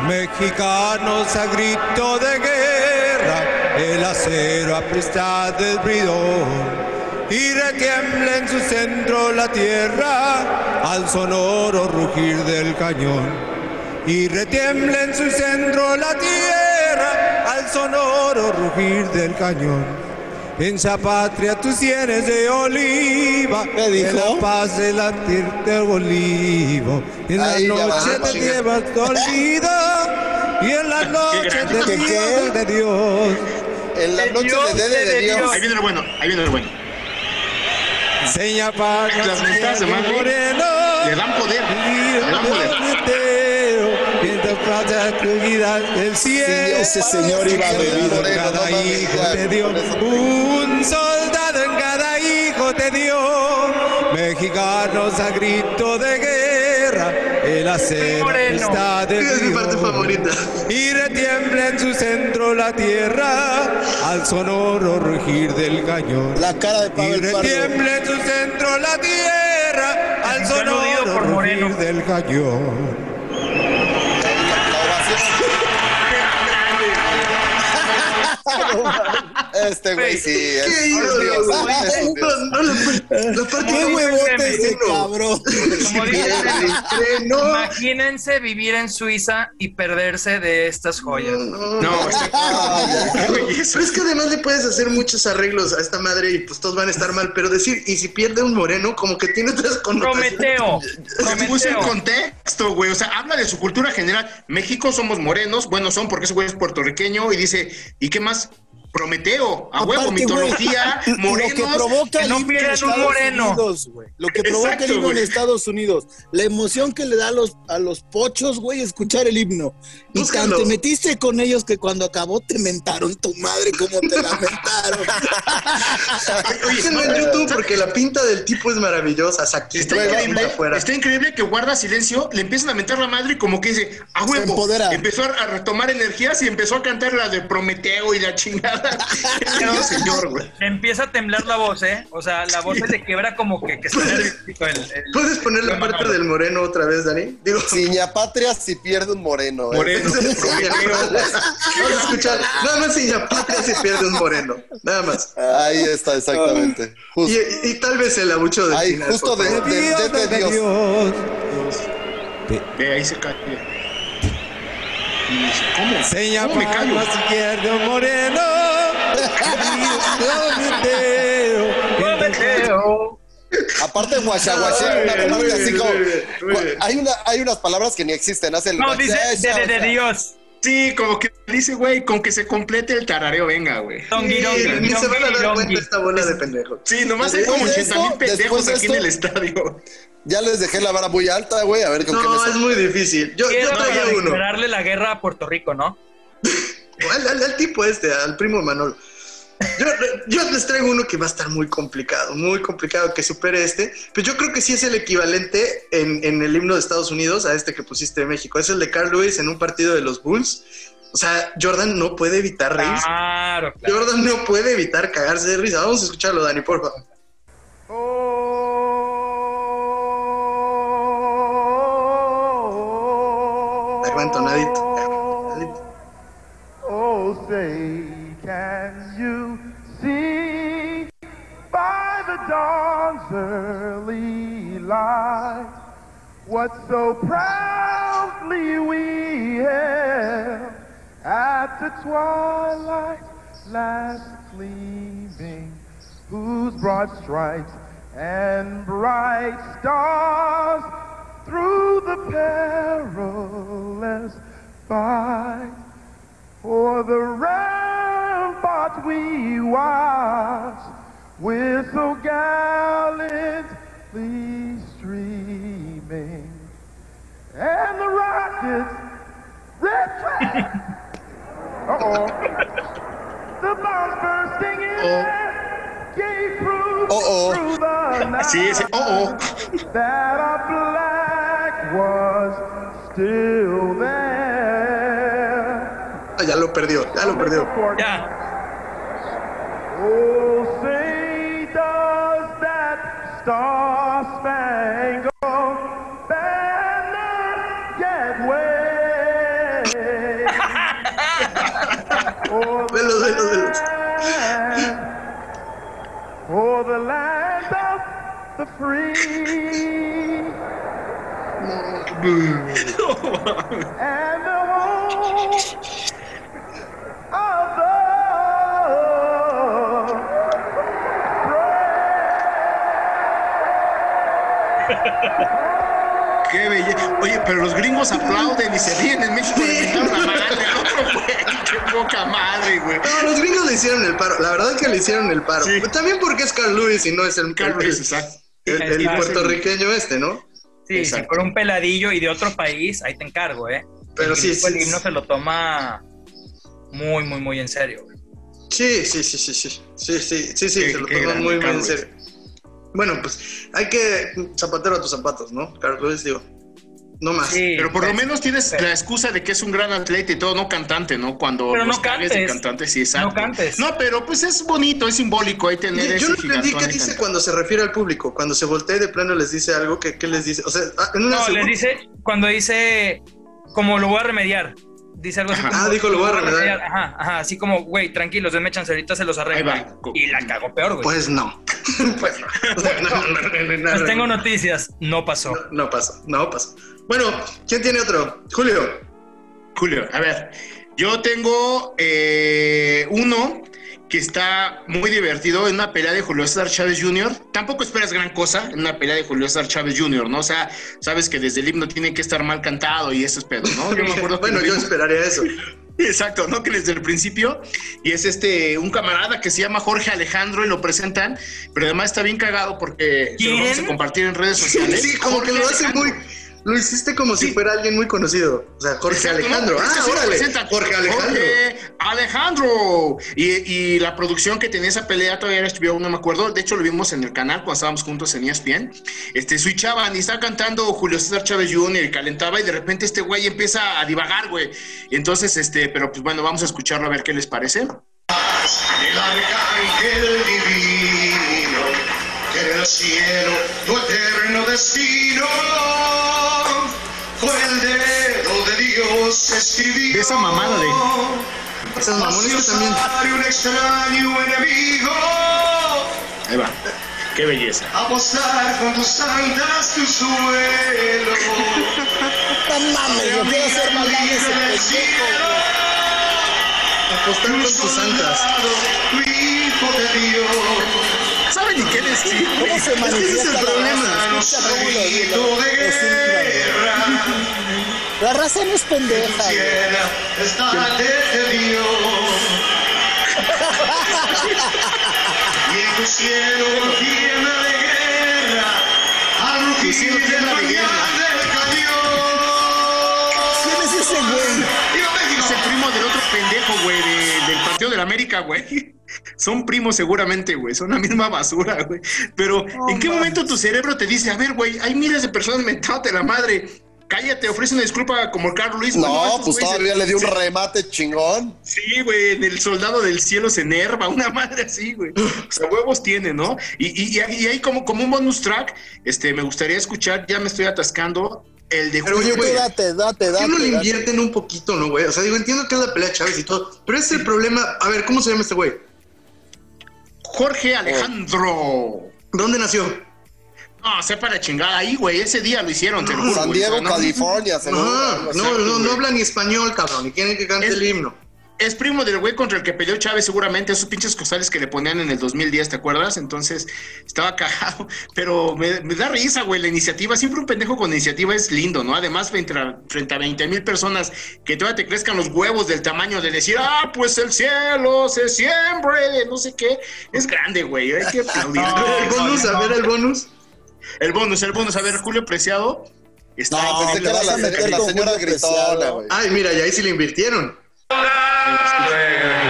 Mexicanos a grito de guerra, el acero apresta del bridón. Y retiembla en su centro la tierra al sonoro rugir del cañón. Y retiembla en su centro la tierra al sonoro rugir del cañón. En esa patria tus sienes de oliva, ¿Qué dijo? en la paz de latir olivo. En la va, noche te llevas dormido y en la noche te de Dios. En la De noche Dios, de de de Dios. Dios. Ahí viene lo bueno, ahí viene lo bueno. Seña para Las madre moreno. Le dan poder, le dan poder. Del cielo. ese señor iba Sí, bebido. Cada hijo te dio un soldado en cada hijo te dio mexicanos a grito de guerra el acero está de Es mi parte Dios. favorita. y retiembla en su centro la tierra al sonoro rugir del cañón La cara de y Pablo Pardo. retiembla en su centro la tierra al sonoro rugir del cañón Este güey sí. es- ¿Qué ídolo, güey? No, no, la, parte ¡Qué Como huevote ese cabrón! Como dice el meme. no, Imagínense vivir en Suiza y perderse de estas joyas. no, No. Pero es que además le puedes hacer muchos arreglos a esta madre y pues todos van a estar mal, pero decir, y si pierde un moreno, como que tiene otras connotaciones. Prometeo. Se puso en Prometeo. contexto, güey. O sea, habla de su cultura general. México somos morenos, bueno, son porque ese güey es puertorriqueño y dice, ¿y qué más? Prometeo, a huevo, Aparte, mitología, Lo que morenos. provoca que el no himno en pierdan un Estados moreno. Unidos, güey. Lo que provoca Exacto, el himno en güey. Estados Unidos. La emoción que le da a los, a los pochos, güey, escuchar el himno. Y tan te metiste con ellos que cuando acabó te mentaron tu madre como te lamentaron. Oye, Búsquenlo en YouTube porque la pinta del tipo es maravillosa. Está güey, increíble, afuera. está increíble que guarda silencio, le empiezan a mentar la madre y como que dice, a huevo, empezó a, a retomar energías y empezó a cantar la de Prometeo y la chingada. Qué señor, güey. Le empieza a temblar la voz, ¿eh? O sea, la voz se le quebra como que, que se nerviosito el, el- ¿Puedes poner la parte del moreno otra vez, Dani? Digo, Ciña patria si pierde un moreno. ¿eh? Moreno, Vamos a escuchar. Nada más si ya patria se pierde un moreno. Nada más. Ahí está, exactamente. Justo, Y, y tal vez el abucho del ahí, final, justo de, de, de- de de Dios. Dios Ve, ahí se cae. ¿Cómo? Seña ¿Cómo me callo? moreno. Prometeo. Prometeo. Aparte, guachaguachea, una bien, así como. Hay, una, hay unas palabras que ni existen. Hace el No, dice de, de, de Dios. Sí, como que dice, güey, con que se complete el tarareo, venga, güey. Dongi, dongi, Ni se van a dar cuenta esta bola de pendejos. Sí, nomás hay como de 80 mil pendejos aquí en el estadio. Ya les dejé la vara muy alta, güey. A ver con qué No, me es muy difícil. Yo, yo Quiero traía uno. declararle la guerra a Puerto Rico, ¿no? Al, al- al tipo este, al primo Manolo. Yo, yo les traigo uno que va a estar muy complicado, muy complicado que supere este, pero yo creo que sí es el equivalente en, en el himno de Estados Unidos a este que pusiste de México. Es el de Carl Lewis en un partido de los Bulls. O sea, Jordan no puede evitar reírse. Claro, claro. Jordan no puede evitar cagarse de risa. Vamos a escucharlo, Dani, por favor. Ahí va entonadito. ahí va entonadito. Oh, say, dawn's early light. What so proudly we hailed at the twilight's last gleaming, whose broad stripes and bright stars through the perilous fight. For the rampart we watched with so streaming, and the rockets red. Uh-oh. the bombs bursting in air gave proof Uh-oh. through the night Sí, ese, oh, oh. that our flag was still there. Ah, ya lo perdió, ya lo perdió. Ya. Oh, say does that star-spangled For the Velos, velos, velos. land, for the land of the free. and the home of the Qué belleza. Oye, pero los gringos aplauden y se ríen en México. Le mentaron la madre al otro, güey. Qué poca madre, güey. No, los gringos le hicieron el paro. La verdad es que le hicieron el paro. Sí. También porque es Carl Lewis y no es el, Carl el- Lewis, exacto. el- el Sí, sí. puertorriqueño este, ¿no? Sí, si fuera un peladillo y de otro país, ahí te encargo, ¿eh? Pero el sí, tipo, el sí, himno sí. se lo toma muy, muy, muy en serio. güey. Sí, sí, sí, sí, sí. Sí, sí, sí, sí, Qué- se lo toman grande, muy, muy en serio. Bueno, pues hay que zapatero a tus zapatos, ¿no? Carl Lewis, digo. No más. Sí, Pero por lo pues, menos tienes pero- la excusa de que es un gran atleta y todo, no cantante, ¿no? Cuando Pero los no de cantes. cantante, sí, exacto. No cantes. No, pero pues es bonito, es simbólico ahí tener Yo ese no entendí qué dice cuando se refiere al público. Cuando se voltea y de plano les dice algo, ¿qué, qué les dice? O sea, ah, en una No, segunda- le dice, cuando dice, como lo voy a remediar. Dice algo así Ajá. como. Ah, dijo, lo voy a remediar. Ajá, ajá, así como, güey, tranquilos, denme chance, ahorita se los arreglo. Y la cago peor, güey. Pues no. pues no. O sea, no, no, no, no, no, Les no, tengo no. noticias, no pasó. No, no pasa, no pasa. Bueno, ¿quién tiene otro? Julio. Julio, a ver, yo tengo eh, uno que está muy divertido en una pelea de Julio César Chávez Jr. Tampoco esperas gran cosa en una pelea de Julio César Chávez Jr., ¿no? O sea, sabes que desde el himno tiene que estar mal cantado y esos pedos, ¿no? Yo me acuerdo bueno, yo esperaría eso. Exacto, ¿no? Que desde el principio. Y es este, un camarada que se llama Jorge Alejandro y lo presentan, pero además está bien cagado porque se lo vamos a compartir en redes sociales. Sí, como que lo hace Alejandro. muy. Lo hiciste como si fuera alguien muy conocido. O sea, Jorge Exacto, Alejandro. ¿no? Es que Ah, órale. Jorge Alejandro. Jorge Alejandro. Y, y la producción que tenía esa pelea todavía era HBO, no me acuerdo. De hecho, lo vimos en el canal cuando estábamos juntos en ESPN. Este, switchaban y estaba cantando Julio César Chávez Jr. y calentaba y de repente este güey empieza a divagar, güey. Y entonces, este, pero pues bueno, vamos a escucharlo a ver qué les parece. El arcángel divino, el cielo tu eterno destino fue el dedo de Dios escribió. De esa mamada de- Esas mamones que también. Un extraño enemigo, Ahí va. Qué belleza. apostar con tus santas tu suelo. No mames, yo quiero ser más grande ese. Apostar con tus santas. Tu hijo de Dios. ¿Saben ni qué decir? ¿Cómo se ese es manifiesta el la problema. raza? Escucha cómo lo lo- lo. La raza no es pendeja, y en tu cielo tiembla de guerra, al rugir de cañón guerra. Pendejo, güey, de- del Partido de la América, güey. Son primos seguramente, güey. Son la misma basura, güey. Pero, ¿en qué momento tu cerebro te dice, a ver, güey, hay miles de personas mentándote la madre? Cállate, ofrece una disculpa como Carlos Luis. No, pues güeyes todavía se- le dio un se- remate chingón. Sí, güey, en el soldado del cielo se enerva, una madre así, güey. O sea, huevos tiene, ¿no? Y, y, y ahí como, como un bonus track, este, me gustaría escuchar, ya me estoy atascando, el de Pero, oye, Julio. güey, date, date, ¿Por date. no le invierten un poquito, no, güey? O sea, digo, entiendo que es la pelea de Chávez y todo, pero ese es el problema. A ver, ¿cómo se llama este güey? Jorge Alejandro. ¿Dónde nació? No, sepa la chingada ahí, güey. Ese día lo hicieron, te lo juro. San. Diego, California, no, no, no habla ni español, cabrón, y quieren que cante Es- el himno. Es primo del güey contra el que peleó Chávez, seguramente, esos pinches costales que le ponían en el 2010, ¿te acuerdas? Entonces, estaba cagado, pero me, me da risa, güey, la iniciativa. Siempre un pendejo con iniciativa es lindo, ¿no? Además, frente a, frente a 20 mil personas, que todavía te crezcan los huevos del tamaño de decir, ah, pues el cielo se siembre, no sé qué. Es grande, güey, hay que aplaudir. el bonus, a ver el bonus. El bonus, el bonus. A ver, Julio Preciado. Está No, vas la, a meter la con señora Julio gritona, Preciado. güey. Ay, mira, y ahí sí le invirtieron. Y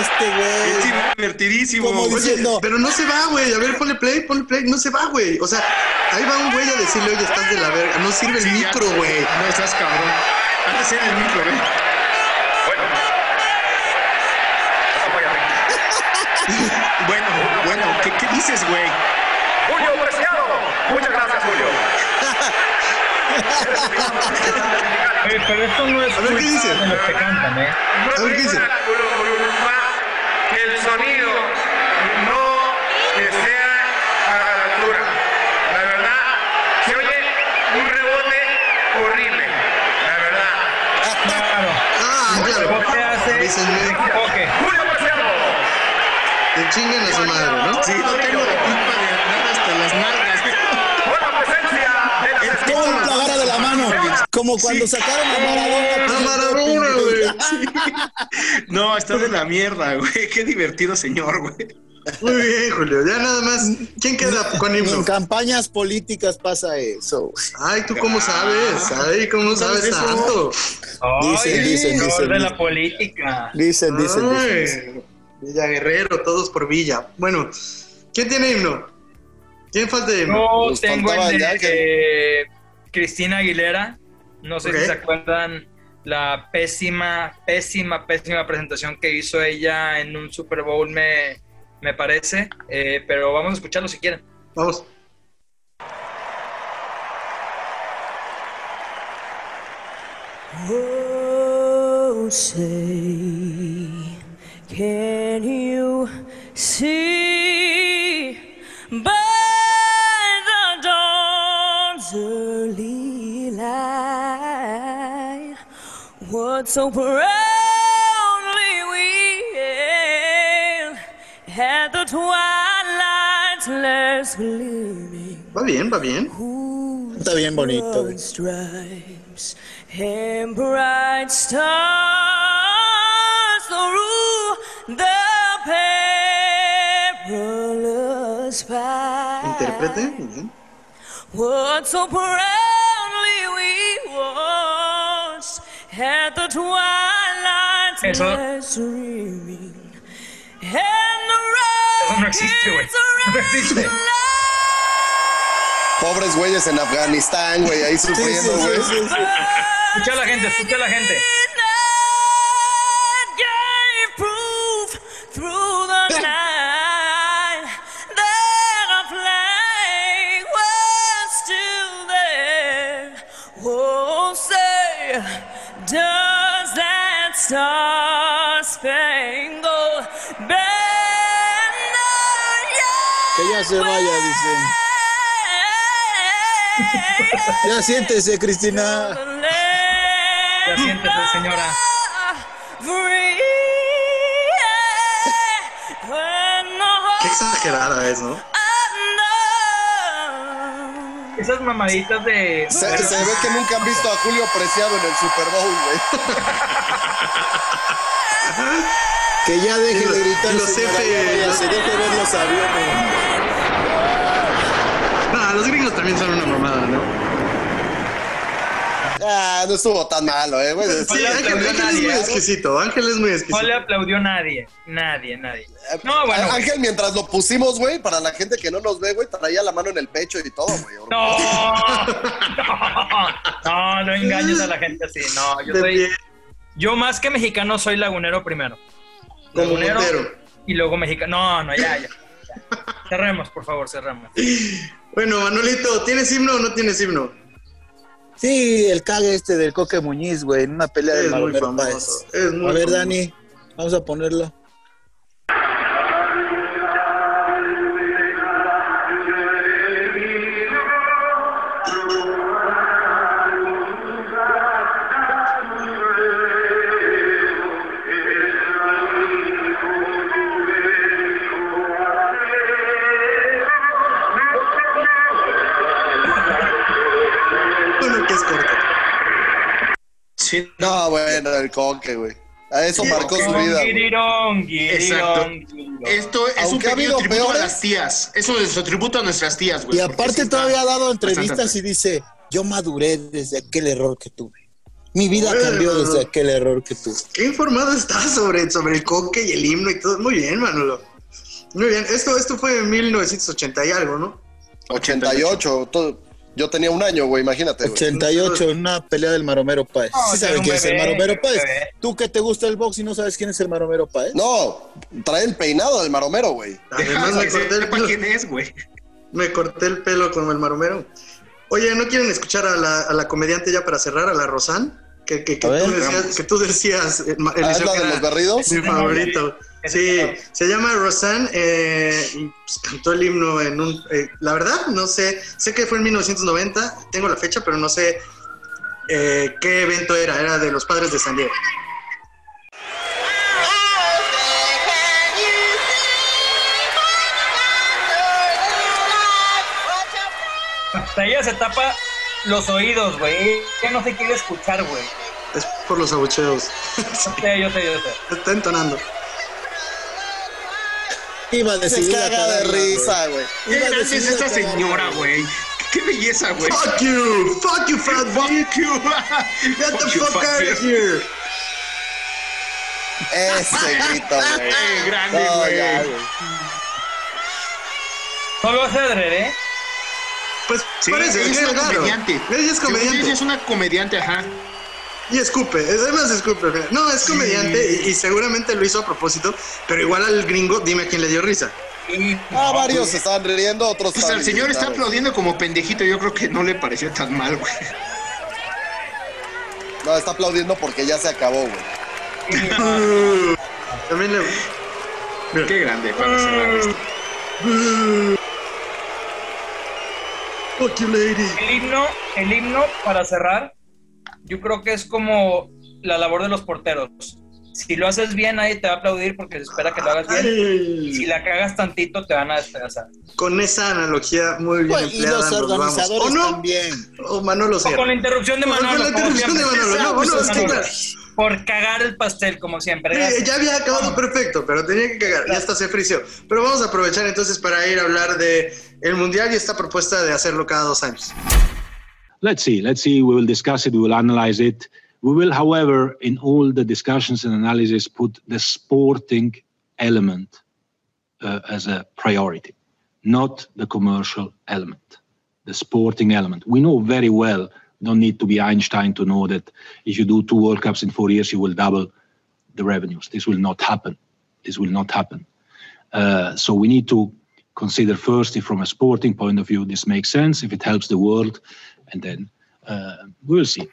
este Es güey. divertidísimo. Como Oye, Oye, diciendo, pero no se va, güey. A ver, ponle play, ponle play. No se va, güey. O sea, ahí va un güey a decirle, oye, estás de la verga. No sirve el sí, micro, güey. No estás cabrón. Ha de ser el micro, ¿eh? Bueno, bueno, ¿qué, qué dices, güey? Julio Preciado. Muchas gracias, Julio. Oye, pero esto no es A ver, ¿qué culpa dice? de los que cantan, ¿eh? A ver, ¿qué dice? El sonido no que sea a la altura. La verdad, se oye un rebote horrible. La verdad. Claro. Ah, claro. ¿Qué hace? Enfoque. Julio Preciado. Que chinguen a su madre, ¿no? Sí, no tengo la culpa de andar hasta las nalgas. Buena presencia de las El ¿cómo esquinas. la agarra de la mano? Como cuando sacaron a Maradona. A Maradona, güey. No, está de la mierda, güey. Qué divertido señor, güey. Muy bien, Julio. Ya nada más. ¿Quién queda con En himno? campañas políticas pasa eso. Ay, ¿tú cómo sabes? Ay, ¿cómo sabes eso? tanto? Dicen, Ay, dicen, dicen, de dicen. la política. Dicen, dicen, dicen. Villa Guerrero, todos por Villa. Bueno, ¿quién tiene himno? ¿Quién falta de himno? Yo Nos tengo el de que- eh, Cristina Aguilera. No sé si se acuerdan la pésima, pésima, pésima presentación que hizo ella en un Super Bowl, me, me parece. Eh, pero vamos a escucharlo si quieren. Vamos. Oh, say, can you see what so proudly we hailed at the twilight's last gleaming? Va bien, va bien. Está bien bonito. stripes and bright stars through the perilous path. Interprete. Ujú. What so proudly Eso- Eso no existe, güey. No existe. Pobres güeyes en Afganistán, güey, ahí sufriendo, güey. Escucha a la gente, escucha a la gente. Se vaya, dicen. Ya siéntese, Cristina. Ya siéntese, señora. Qué exagerada es, ¿no? Esas mamaditas de. Se, se ve que nunca han visto a Julio Preciado en el Super Bowl, güey. Que ya deje de gritar. los F- se deje ver los aviones. No, los gringos también son una mamada, ¿no? Ah, no estuvo tan malo, eh, güey. Sí, Sí, Ángel, es muy ¿eh? exquisito. Ángel es muy No exquisito. le aplaudió nadie. Nadie, nadie. No, bueno. güey. Ángel, mientras lo pusimos, güey, para la gente que no nos ve, güey, traía la mano en el pecho y todo, güey. No, no, no, no engañes a la gente así. No, yo De soy. pie, Yo más que mexicano soy lagunero primero. como Lagunero Montero. y luego mexicano. No, no, ya, ya. Cerremos, por favor, cerremos. Bueno, Manuelito, ¿tienes himno o no tienes himno? Sí, el cague este del Coque Muñiz, güey, en una pelea de Es muy famoso. Páez. Es muy A ver, famoso. Dani, vamos a ponerlo. Sí, No, bueno, el coque, güey. A eso marcó su vida. Exacto. Esto es Aunque ha un pequeño habido tributo peores. a las tías. Eso es su tributo a nuestras tías, güey. Y porque aparte sí está todavía ha dado bastante entrevistas y dice, yo maduré desde aquel error que tuve. Mi vida Bueno. cambió desde aquel error que tuve. Qué informado estás sobre, sobre el coque y el himno y todo. Muy bien, Manolo. Muy bien. Esto, esto fue en 1980 y algo, ¿no? 88. todo- Yo tenía un año, güey, imagínate, güey. 88 en una pelea del Maromero Páez. No, ¿Sí sabes quién es el Maromero Páez? bebé. Tú que te gusta el box y no sabes quién es el Maromero Páez. No, trae el peinado del maromero, güey. Además, me corté, el pelo, quién es, güey. me corté el pelo con el maromero. Oye, ¿no quieren escuchar a la, a la comediante ya para cerrar, a la Rosan? Que, que, que, tú, decías, que tú decías, eh, ma- Ah, ¿Es la que de era los berridos? mi favorito. Sí, se llama Rosanne eh, y pues, cantó el himno en un... eh, la verdad, no sé, sé que fue en 1990, tengo la fecha, pero no sé eh, qué evento era, era de los padres de San Diego. Hasta ella se tapa los oídos, güey. Ya no se quiere escuchar, güey. Es por los abucheos. Yo sé, yo sé, yo sé. Está entonando. Iba a Se decidir a caga de risa, güey. Qué a grande es esta a señora, güey. Qué belleza, güey. Fuck you, fuck you, fat. Fuck you. Get the Fuck out of here. Ese grito, güey. Qué grande, güey. No lo hace adrede, ¿eh? Pues Sí, parece, ella es comediante. Es comediante. es una comediante, ajá. Y escupe, además escupe. No, es comediante y, y seguramente lo hizo a propósito, pero igual al gringo, dime a quién le dio risa. Ah, varios se estaban riendo, otros Pues el señor está aplaudiendo como pendejito. Yo creo que no le pareció tan mal, güey. No, está aplaudiendo porque ya se acabó, güey. También le... Qué grande para cerrar esto. Fuck you, lady. El himno, el himno, para cerrar, yo creo que es como la labor de los porteros. Si lo haces bien, nadie te va a aplaudir porque se espera que lo hagas bien. Y si Ay, la cagas tantito, te van a despedazar. con esa analogía muy bien y empleada, los nos vamos. organizadores ¿O no? también. O Manolo O Sierra. con la interrupción de Con Manolo. la como interrupción de. Manolo. No, Pues es que claro, por cagar el pastel, como siempre. Sí, ya había acabado perfecto, pero tenía que cagar. Ya hasta se frició. Pero vamos a aprovechar entonces para ir a hablar de el mundial y esta propuesta de hacerlo cada dos años. Let's see. Let's see. We will discuss it. We will analyze it. We will, however, in all the discussions and analysis, put the sporting element uh, as a priority, not the commercial element, the sporting element. We know very well, don't need to be Einstein to know that if you do two World Cups in four years, you will double the revenues. This will not happen. This will not happen. Uh, so we need to consider first if from a sporting point of view this makes sense, if it helps the world, and then uh, we'll see.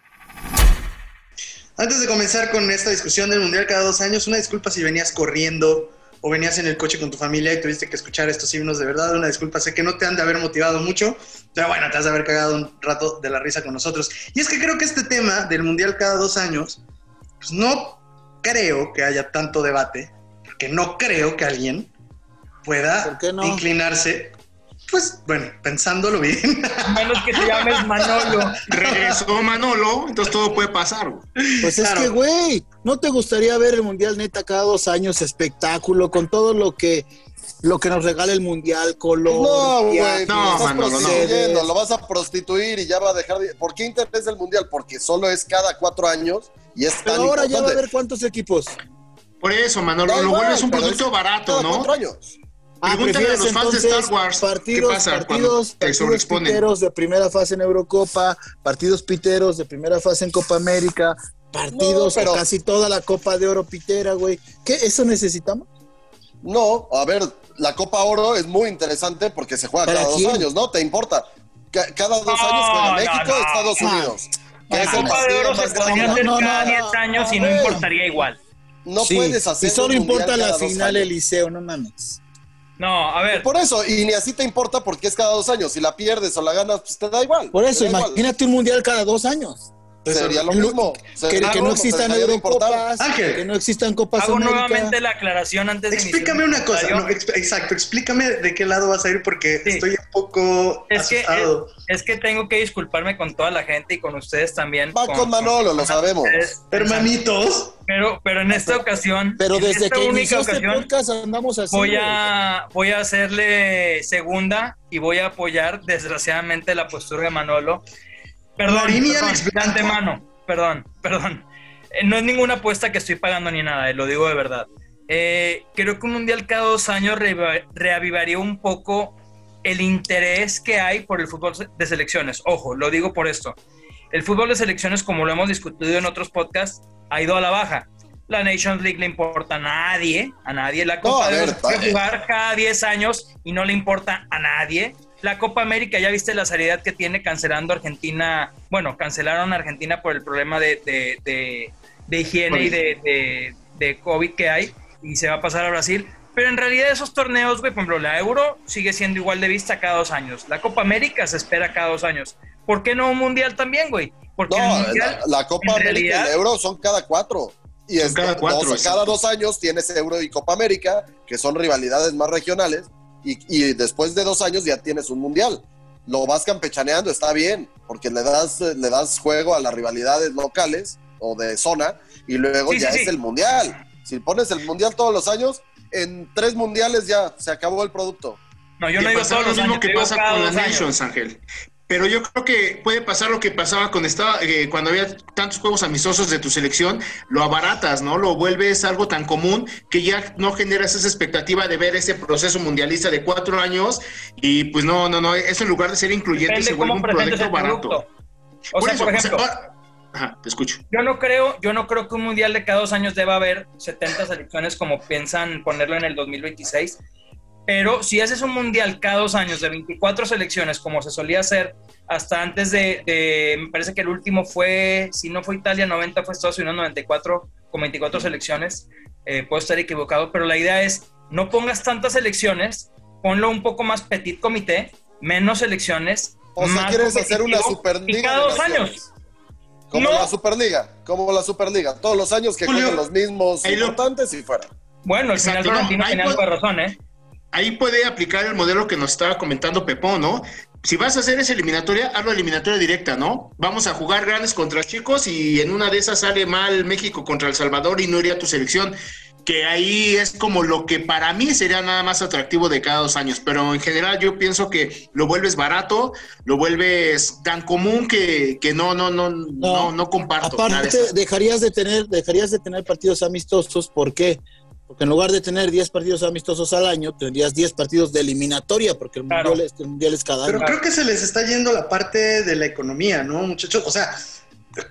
Antes de comenzar con esta discusión del mundial cada dos años, una disculpa si venías corriendo o venías en el coche con tu familia y tuviste que escuchar estos himnos de verdad. Una disculpa, sé que no te han de haber motivado mucho, pero bueno, te has de haber cagado un rato de la risa con nosotros. Y es que creo que este tema del mundial cada dos años, pues no creo que haya tanto debate, porque no creo que alguien pueda ¿Por qué no? inclinarse, pues bueno, pensándolo bien. Menos que te llames Manolo. Regresó Manolo, entonces todo puede pasar. güey. Pues es que, güey, ¿no te gustaría ver el Mundial neta cada dos años espectáculo con todo lo que lo que nos regala el Mundial, color, No, güey, viajes, no, Manolo, no. lo vas a prostituir y ya va a dejar de... ¿Por qué interesa el mundial? Porque solo es cada cuatro años y es Pero tan ahora ya va a ver cuántos equipos. Por eso, Manolo, lo vuelves un producto es barato, cada ¿no? cuatro años. Ah, Pregúntale a los fans de entonces Star Wars, partidos, ¿qué pasa partidos, partidos piteros de primera fase en Eurocopa, partidos piteros de primera fase en Copa América, partidos No, pero- o casi toda la Copa de Oro pitera, güey. ¿Qué? ¿Eso necesitamos? No, a ver, la Copa Oro es muy interesante porque se juega ¿Para cada dos años, ¿no? ¿Te importa? Ca- cada dos No, años juega México, no. Estados Ah. Unidos. La es el Copa de Oro se podría hacer No, no, cada no, 10 no. años y no importaría igual. No Sí, puedes hacer Y solo importa la final. Eliseo, no mames. No, a ver. Por eso, y ni así te importa porque es cada dos años. Si la pierdes o la ganas, pues te da igual. Por eso, igual. imagínate un mundial cada dos años. Sería lo mismo. Que, no existan. Eurocopas, Ángel. que no existan Copas Hago América. nuevamente la aclaración antes de Explícame una cosa, comentario. no, exp- exacto, explícame de qué lado vas a ir porque Sí. estoy un poco Es que, es, es que tengo que disculparme con toda la gente y con ustedes también. Va con Manolo, lo sabemos. ustedes. Hermanitos, Pero, pero en esta ocasión, Pero en desde esta que única inició este ocasión, podcast andamos así. voy a, voy a hacerle segunda y voy a apoyar desgraciadamente la postura de Manolo. Perdón, Marini perdón, de antemano, perdón, perdón. Eh, no es ninguna apuesta que estoy pagando ni nada, eh, lo digo de verdad. Eh, creo que un mundial cada dos años reaviva- reavivaría un poco el interés que hay por el fútbol de selecciones. Ojo, lo digo por esto. El fútbol de selecciones, como lo hemos discutido en otros podcasts, ha ido a la baja. La Nations League le importa a nadie, a nadie. La Copa a de ver, jugar cada 10 años y no le importa a nadie. La Copa América, ya viste la seriedad que tiene cancelando Argentina. Bueno, cancelaron a Argentina por el problema de, de- de- de higiene y de, de- de COVID que hay y se va a pasar a Brasil. Pero en realidad esos torneos, güey, por ejemplo, la Euro sigue siendo igual de vista cada dos años. La Copa América se espera cada dos años. ¿Por qué no un Mundial también, güey? Porque No, Mundial, la, la Copa América y el Euro son cada cuatro. Y es cada dos- cuatro, cada exacto. dos años tienes Euro y Copa América, que son rivalidades más regionales, y, y después de dos años ya tienes un mundial. Lo vas campechaneando, está bien, porque le das, le das juego a las rivalidades locales o de zona, y luego Sí, ya sí, es sí. el mundial. Si pones el mundial todos los años, en tres mundiales ya se acabó el producto. no, yo no digo todos lo los mismo años, que pasa con años. Nations, Ángel. Pero yo creo que puede pasar lo que pasaba con esta, eh, cuando había tantos juegos amistosos de tu selección, lo abaratas, ¿no? Lo vuelves algo tan común que ya no generas esa expectativa de ver ese proceso mundialista de cuatro años y pues no, no, no, eso en lugar de ser incluyente Depende se vuelve un proyecto barato. producto. O Por sea, eso, por o sea, ejemplo, Ajá, te escucho. Yo no creo, yo no creo que un mundial de cada dos años deba haber 70 selecciones como piensan ponerlo en el 2026. Pero si haces un mundial cada dos años de 24 selecciones, como se solía hacer hasta antes de, de- me parece que el último fue, si no fue Italia 90, fue Estados Unidos 94, con 24 selecciones. Eh, puedo estar equivocado, pero la idea es no pongas tantas selecciones, ponlo un poco más petit comité, menos selecciones. O sea, más quieres hacer una Superliga Y cada dos años. Como No. la Superliga, como la Superliga. Todos los años que Julio, jueguen los mismos importantes y fuera. Bueno, al Exacto, final no, Florentino ahí tenía algo de razón, ¿eh? Ahí puede aplicar el modelo que nos estaba comentando Pepón, ¿no? si vas a hacer esa eliminatoria, hazlo eliminatoria directa, ¿no? Vamos a jugar grandes contra chicos y en una de esas sale mal México contra El Salvador y no iría tu selección. Que ahí es como lo que para mí sería nada más atractivo de cada dos años. Pero en general yo pienso que lo vuelves barato, lo vuelves tan común que, que no, no, no, no, no, comparto. nada de Aparte, dejarías de tener, dejarías de tener partidos amistosos, ¿por qué? Porque en lugar de tener 10 partidos amistosos al año, tendrías 10 partidos de eliminatoria, porque el, mundial, es, el mundial es cada Pero año. creo que se les está yendo la parte de la economía, ¿no, muchachos? O sea,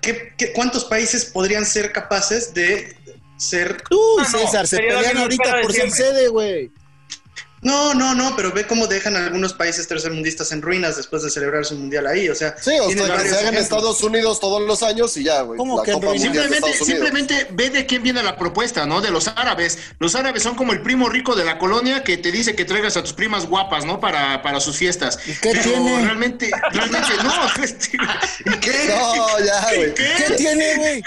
¿qué, qué- cuántos países podrían ser capaces de ser... Uy, César, se pelean ahorita por ser sede, güey. No, no, no, pero ve cómo dejan a algunos países tercermundistas en ruinas después de celebrar su mundial ahí. O sea, Sí, o sea, que se hagan ejemplos. Estados Unidos todos los años y ya, güey. ¿Cómo La que Copa Simplemente, simplemente ve de quién viene la propuesta, ¿no? De los árabes. Los árabes son como el primo rico de la colonia que te dice que traigas a tus primas guapas, ¿no? Para, para sus fiestas. ¿Y qué tiene? Realmente, realmente no. este, ¿Y qué? No, ya, güey. ¿Qué tiene, güey?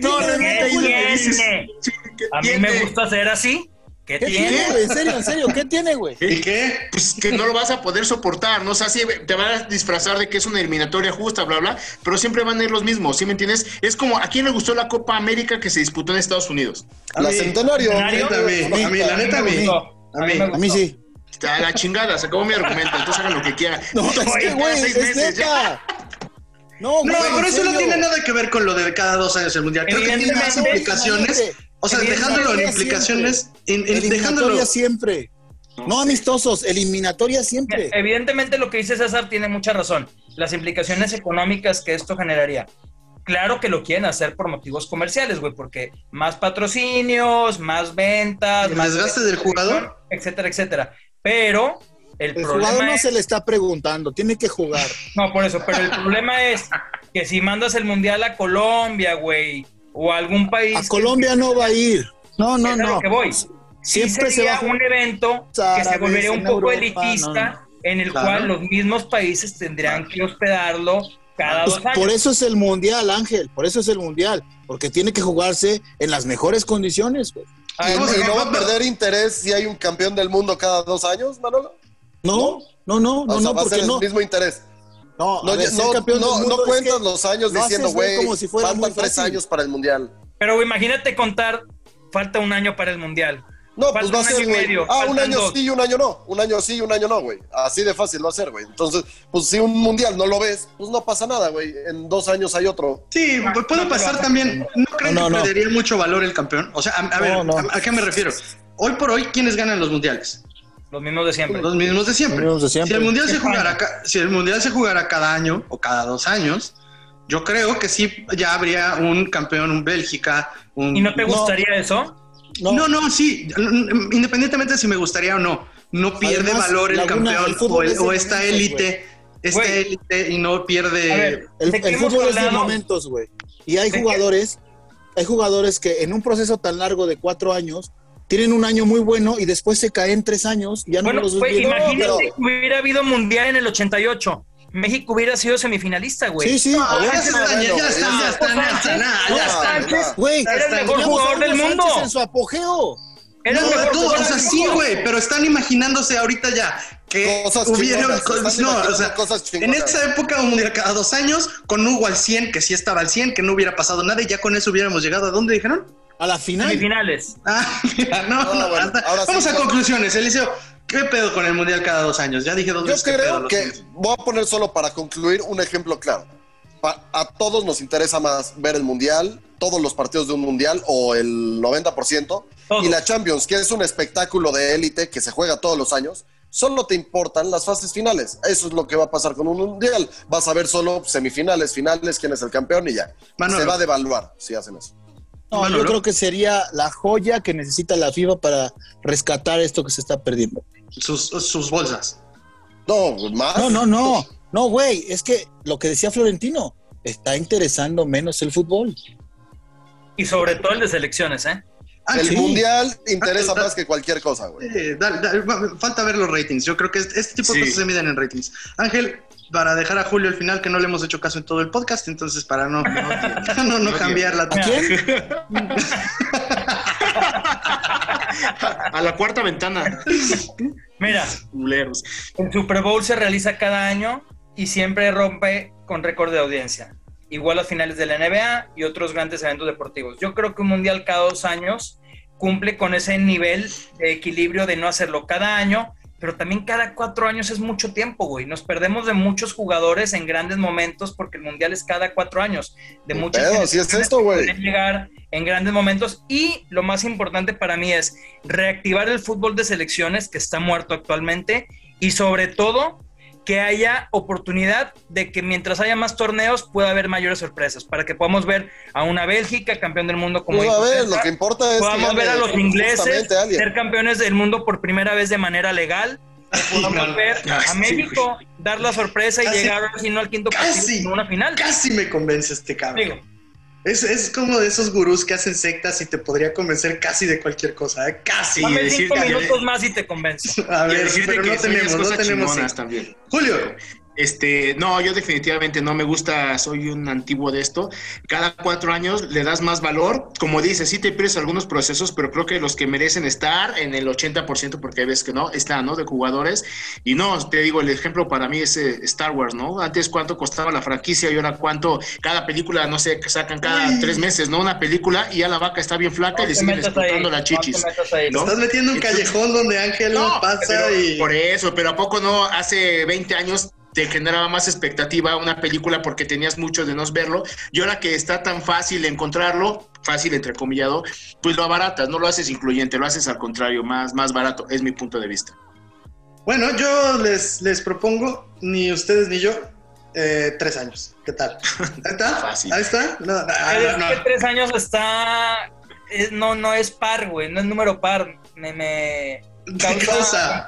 No, ¿Qué realmente dices. tiene? ¿qué A mí me gusta ser así. ¿Qué ¿Qué tiene, güey? tiene? En serio, en serio, ¿qué tiene, güey? ¿Y qué? Pues que no lo vas a poder soportar, ¿no? O sea, sí, te van a disfrazar de que es una eliminatoria justa, bla, bla, pero siempre van a ir los mismos, ¿sí me entiendes? Es como, ¿a quién le gustó la Copa América que se disputó en Estados Unidos? A La. Centenario. A mí, a mí, la neta, a mí. A mí. A mí sí. A la chingada, se acabó mi argumento, entonces hagan lo que quieran. No, es que, güey, seis es meses, ya. neta. No, No, güey, pero eso no tiene nada que ver con lo de cada dos años el mundial. Creo que tiene más implicaciones. O sea, dejándolo en implicaciones, en- en- Eliminatoria dejándolo. siempre. No amistosos, eliminatoria siempre. Evidentemente lo que dice César tiene mucha razón. Las implicaciones económicas que esto generaría. Claro que lo quieren hacer por motivos comerciales, güey, porque más patrocinios, más ventas, ¿El más desgaste del jugador? etcétera, etcétera. Pero el, El problema jugador no es, se le está preguntando, tiene que jugar. no, por eso, pero el problema es que si mandas el mundial a Colombia, güey, o a algún país A Colombia no va a ir. No, no, es a lo no. que voy. Siempre Sí se va a sería un evento que se volvería un poco Europa, elitista, no, en el Claro. cual los mismos países tendrían que hospedarlo cada Pues dos años. por eso es el mundial, Ángel. Por eso es el mundial. Porque tiene que jugarse en las mejores condiciones, güey. Ah, ¿Y, Vamos a- y no va a perder interés si hay un campeón del mundo cada dos años, Manolo? No, no, no, O no, sea, no, va a ser porque el no. mismo interés. No, No, ver, no, no- no es cuentas que los años lo diciendo, güey, si faltan tres años para el mundial. Pero imagínate contar, falta un año para el mundial. No, Falta pues va a un año ser, y güey. medio, Ah, un año dos. sí y un año no. Un año sí y un año no, güey. Así de fácil va a ser, güey. Entonces, pues si un mundial no lo ves, pues no pasa nada, güey. En dos años hay otro. Sí, Ah, puede pasar también. ¿No creen No, que no. perdería mucho valor el campeón? O sea, a, a ver, No, no. ¿a, a qué me refiero? Hoy por hoy, ¿quiénes ganan los mundiales? Los mismos de siempre. Los mismos de siempre. Los mismos de siempre. Si el mundial se jugara, si el mundial se jugara cada año o cada dos años, yo creo que sí ya habría un campeón, un Bélgica, un. ¿Y no te No. gustaría eso? No, No, no, sí. Independientemente de si me gustaría o no, no pierde Además, valor el Laguna, campeón el o, el- es de o esta élite, esta élite y no pierde. Ver, el, ¿de qué el hemos fútbol es de momentos, güey. Y hay jugadores, hay jugadores que en un proceso tan largo de cuatro años tienen un año muy bueno y después se caen tres años y ya no Bueno, los bien. imagínate No, que hubiera habido mundial en el 88. México hubiera sido semifinalista, güey. Sí, sí. A ver, ya, están, ya, bueno, ya están, ya están, ya No. Sánchez Güey, Era el mejor jugador del mundo. Sánchez en su apogeo. Era el No, mejor tú, jugador o sea, del sí, güey, pero están imaginándose ahorita ya que Cosas hubiera chingonas, cosas- no, o sea, cosas en esa época un mundial cada dos años con Hugo al 100, que sí estaba al 100, que no hubiera pasado nada y ya con eso hubiéramos llegado a dónde dijeron? A la final. Semifinales. Ah, mira, no, No, no, bueno, hasta- ahora sí, vamos a conclusiones, Eliseo. ¿Qué pedo con el mundial cada dos años? Ya dije dos Yo veces creo que voy a poner solo para concluir un ejemplo claro. Pa- a todos nos interesa más ver el mundial, todos los partidos de un mundial o el 90%. Todos. Y la Champions, que es un espectáculo de élite que se juega todos los años, solo te importan las fases finales. Eso es lo que va a pasar con un mundial. Vas a ver solo semifinales, finales, quién es el campeón y ya. Manolo. Se va a devaluar si hacen eso. No, Manolo. yo creo que sería la joya que necesita la FIFA para rescatar esto que se está perdiendo. sus, sus bolsas. No, más. No, no, no. No, güey, es que lo que decía Florentino, está interesando menos el fútbol. Y sobre todo el de selecciones, ¿eh? Ah, El sí. mundial interesa Ah, más que cualquier cosa, güey. Eh, dale, dale, va- falta ver los ratings. Yo creo que este, este tipo de Sí. cosas se miden en ratings. Ángel, para dejar a Julio al final, que no le hemos hecho caso en todo el podcast, entonces para no, no, no, no cambiar la ¿A quién? a la cuarta ventana. Mira, Culeros. el Super Bowl se realiza cada año y siempre rompe con récord de audiencia. Igual a finales de la NBA y otros grandes eventos deportivos. Yo creo que un mundial cada dos años cumple con ese nivel de equilibrio de no hacerlo cada año, pero también cada cuatro años es mucho tiempo, güey. Nos perdemos de muchos jugadores en grandes momentos porque el mundial es cada cuatro años. De muchas pedo, así es esto, güey. llegar en grandes momentos y lo más importante para mí es reactivar el fútbol de selecciones que está muerto actualmente y sobre todo que haya oportunidad de que mientras haya más torneos pueda haber mayores sorpresas para que podamos ver a una Bélgica campeón del mundo como Pues, a ver, lo que importa es que podamos ver a los ingleses ser campeones del mundo por primera vez de manera legal podamos ver a sí, México dar la sorpresa y Casi- llegar si no al quinto partido casi- sino a una final. Casi me convence este cabrón. Digo, Es, es como de esos gurús que hacen sectas y te podría convencer casi de cualquier cosa, ¿eh? Casi. Dame decir cinco minutos más y te convenzo A Y a ver, pero que no tenemos, no tenemos. también. Julio, Este, no, yo definitivamente no me gusta, soy un antiguo de esto. Cada cuatro años le das más valor. Como dices, sí te pierdes algunos procesos, pero creo que los que merecen estar en el 80%, porque hay veces que no, están, ¿no? De jugadores. Y no, te digo, el ejemplo para mí es eh, Star Wars, ¿no? Antes cuánto costaba la franquicia y ahora cuánto, cada película, no sé, sacan cada tres meses, ¿no? Una película y ya la vaca está bien flaca y le siguen explotando las chichis. estás metiendo un Entonces- callejón donde Ángel No, pasa pero y. Por eso, pero ¿a poco no hace 20 años te generaba más expectativa una película porque tenías mucho de no verlo? Y ahora que está tan fácil encontrarlo, fácil entrecomillado, pues lo abaratas, no lo haces incluyente, lo haces al contrario, más, más barato, es mi punto de vista. Bueno, yo les, les propongo, ni ustedes ni yo, eh, tres años. ¿Qué tal? ¿Ahí está? Fácil. ¿Ahí está? No, Es no, que no. tres años está. es- no, no es par, güey. No es número par. Me. me O sea,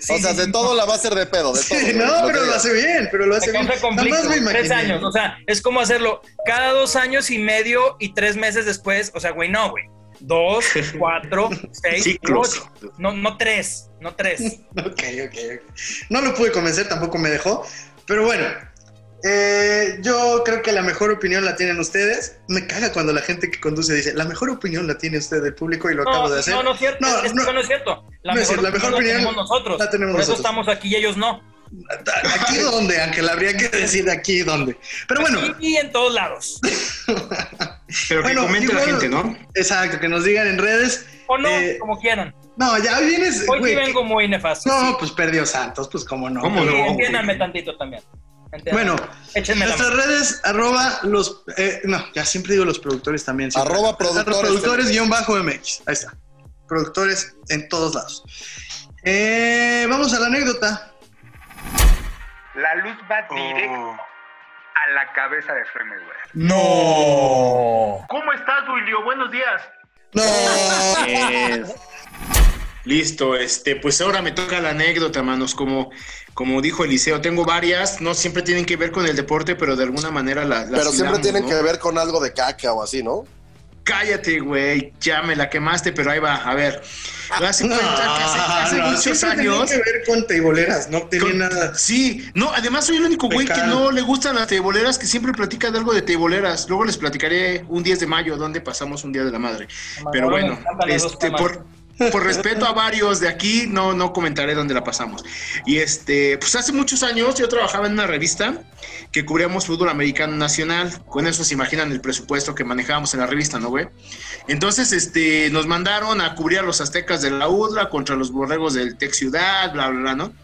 sí, de sí. todo la va a hacer de pedo, de todo. no, lo pero lo hace bien, pero lo hace bien. causa Nada conflicto. más me Tres años. O sea, es como hacerlo cada dos años y medio y tres meses después. O sea, güey, no, güey. Dos, cuatro, seis, Ciclos. ocho. No, no tres. No tres. Ok, ok, ok. No lo pude convencer, tampoco me dejó. Pero bueno, eh, yo creo que la mejor opinión la tienen ustedes. Me caga cuando la gente que conduce dice, la mejor opinión la tiene usted del público y lo acabo de hacer. No, no es cierto. No, es, no. no, es cierto. La No es mejor, cierto, la mejor opinión opinión la tenemos nosotros. la tenemos Por eso nosotros. estamos aquí y ellos no. ¿Aquí dónde, Ángel? Habría que decir aquí dónde. Pero bueno, Y en todos lados. Pero Bueno, que comente la gente, ¿no? exacto, que nos digan en redes. O no, Eh, como quieran. No, ya vienes. Hoy sí vengo muy nefasto. No, sí. pues perdió Santos, pues cómo no. ¿Cómo no? entiéndanme tantito también. Bueno, échenme la Nuestras redes, arroba los. eh, no, ya siempre digo los productores también. siempre. Arroba productores. productores guion bajo MX. Ahí está. Productores en todos lados. Eh, vamos a la anécdota. La luz va directo a la cabeza de Floyd Mayweather. No. ¿Cómo estás, Duilio? Buenos días. No. Eh, Listo, este, pues ahora me toca la anécdota, manos. Como, como dijo Eliseo, tengo varias, no siempre tienen que ver con el deporte, pero de alguna manera la, las Pero siempre hilamos, tienen ¿no? que ver con algo de caca o así, ¿no? Cállate, güey, ya me la quemaste, pero ahí va, a ver. Hace cuenta que hace, hace no, muchos años. tenía que ver con teiboleras, no tenía Con- nada. Sí, no, además soy el único güey que no le gustan las teiboleras, que siempre platica de algo de teiboleras. Luego les platicaré un 10 de mayo donde pasamos un Día de la Madre. Pero bueno, este, temas. por, por respeto a varios de aquí, no, no comentaré dónde la pasamos. Y este, pues hace muchos años yo trabajaba en una revista que cubríamos fútbol americano nacional. Con eso se imaginan el presupuesto que manejábamos en la revista, ¿no, güey? Entonces, este, nos mandaron a cubrir a los aztecas de la UDLA contra los borregos del Tec Ciudad, bla, bla, bla, ¿no?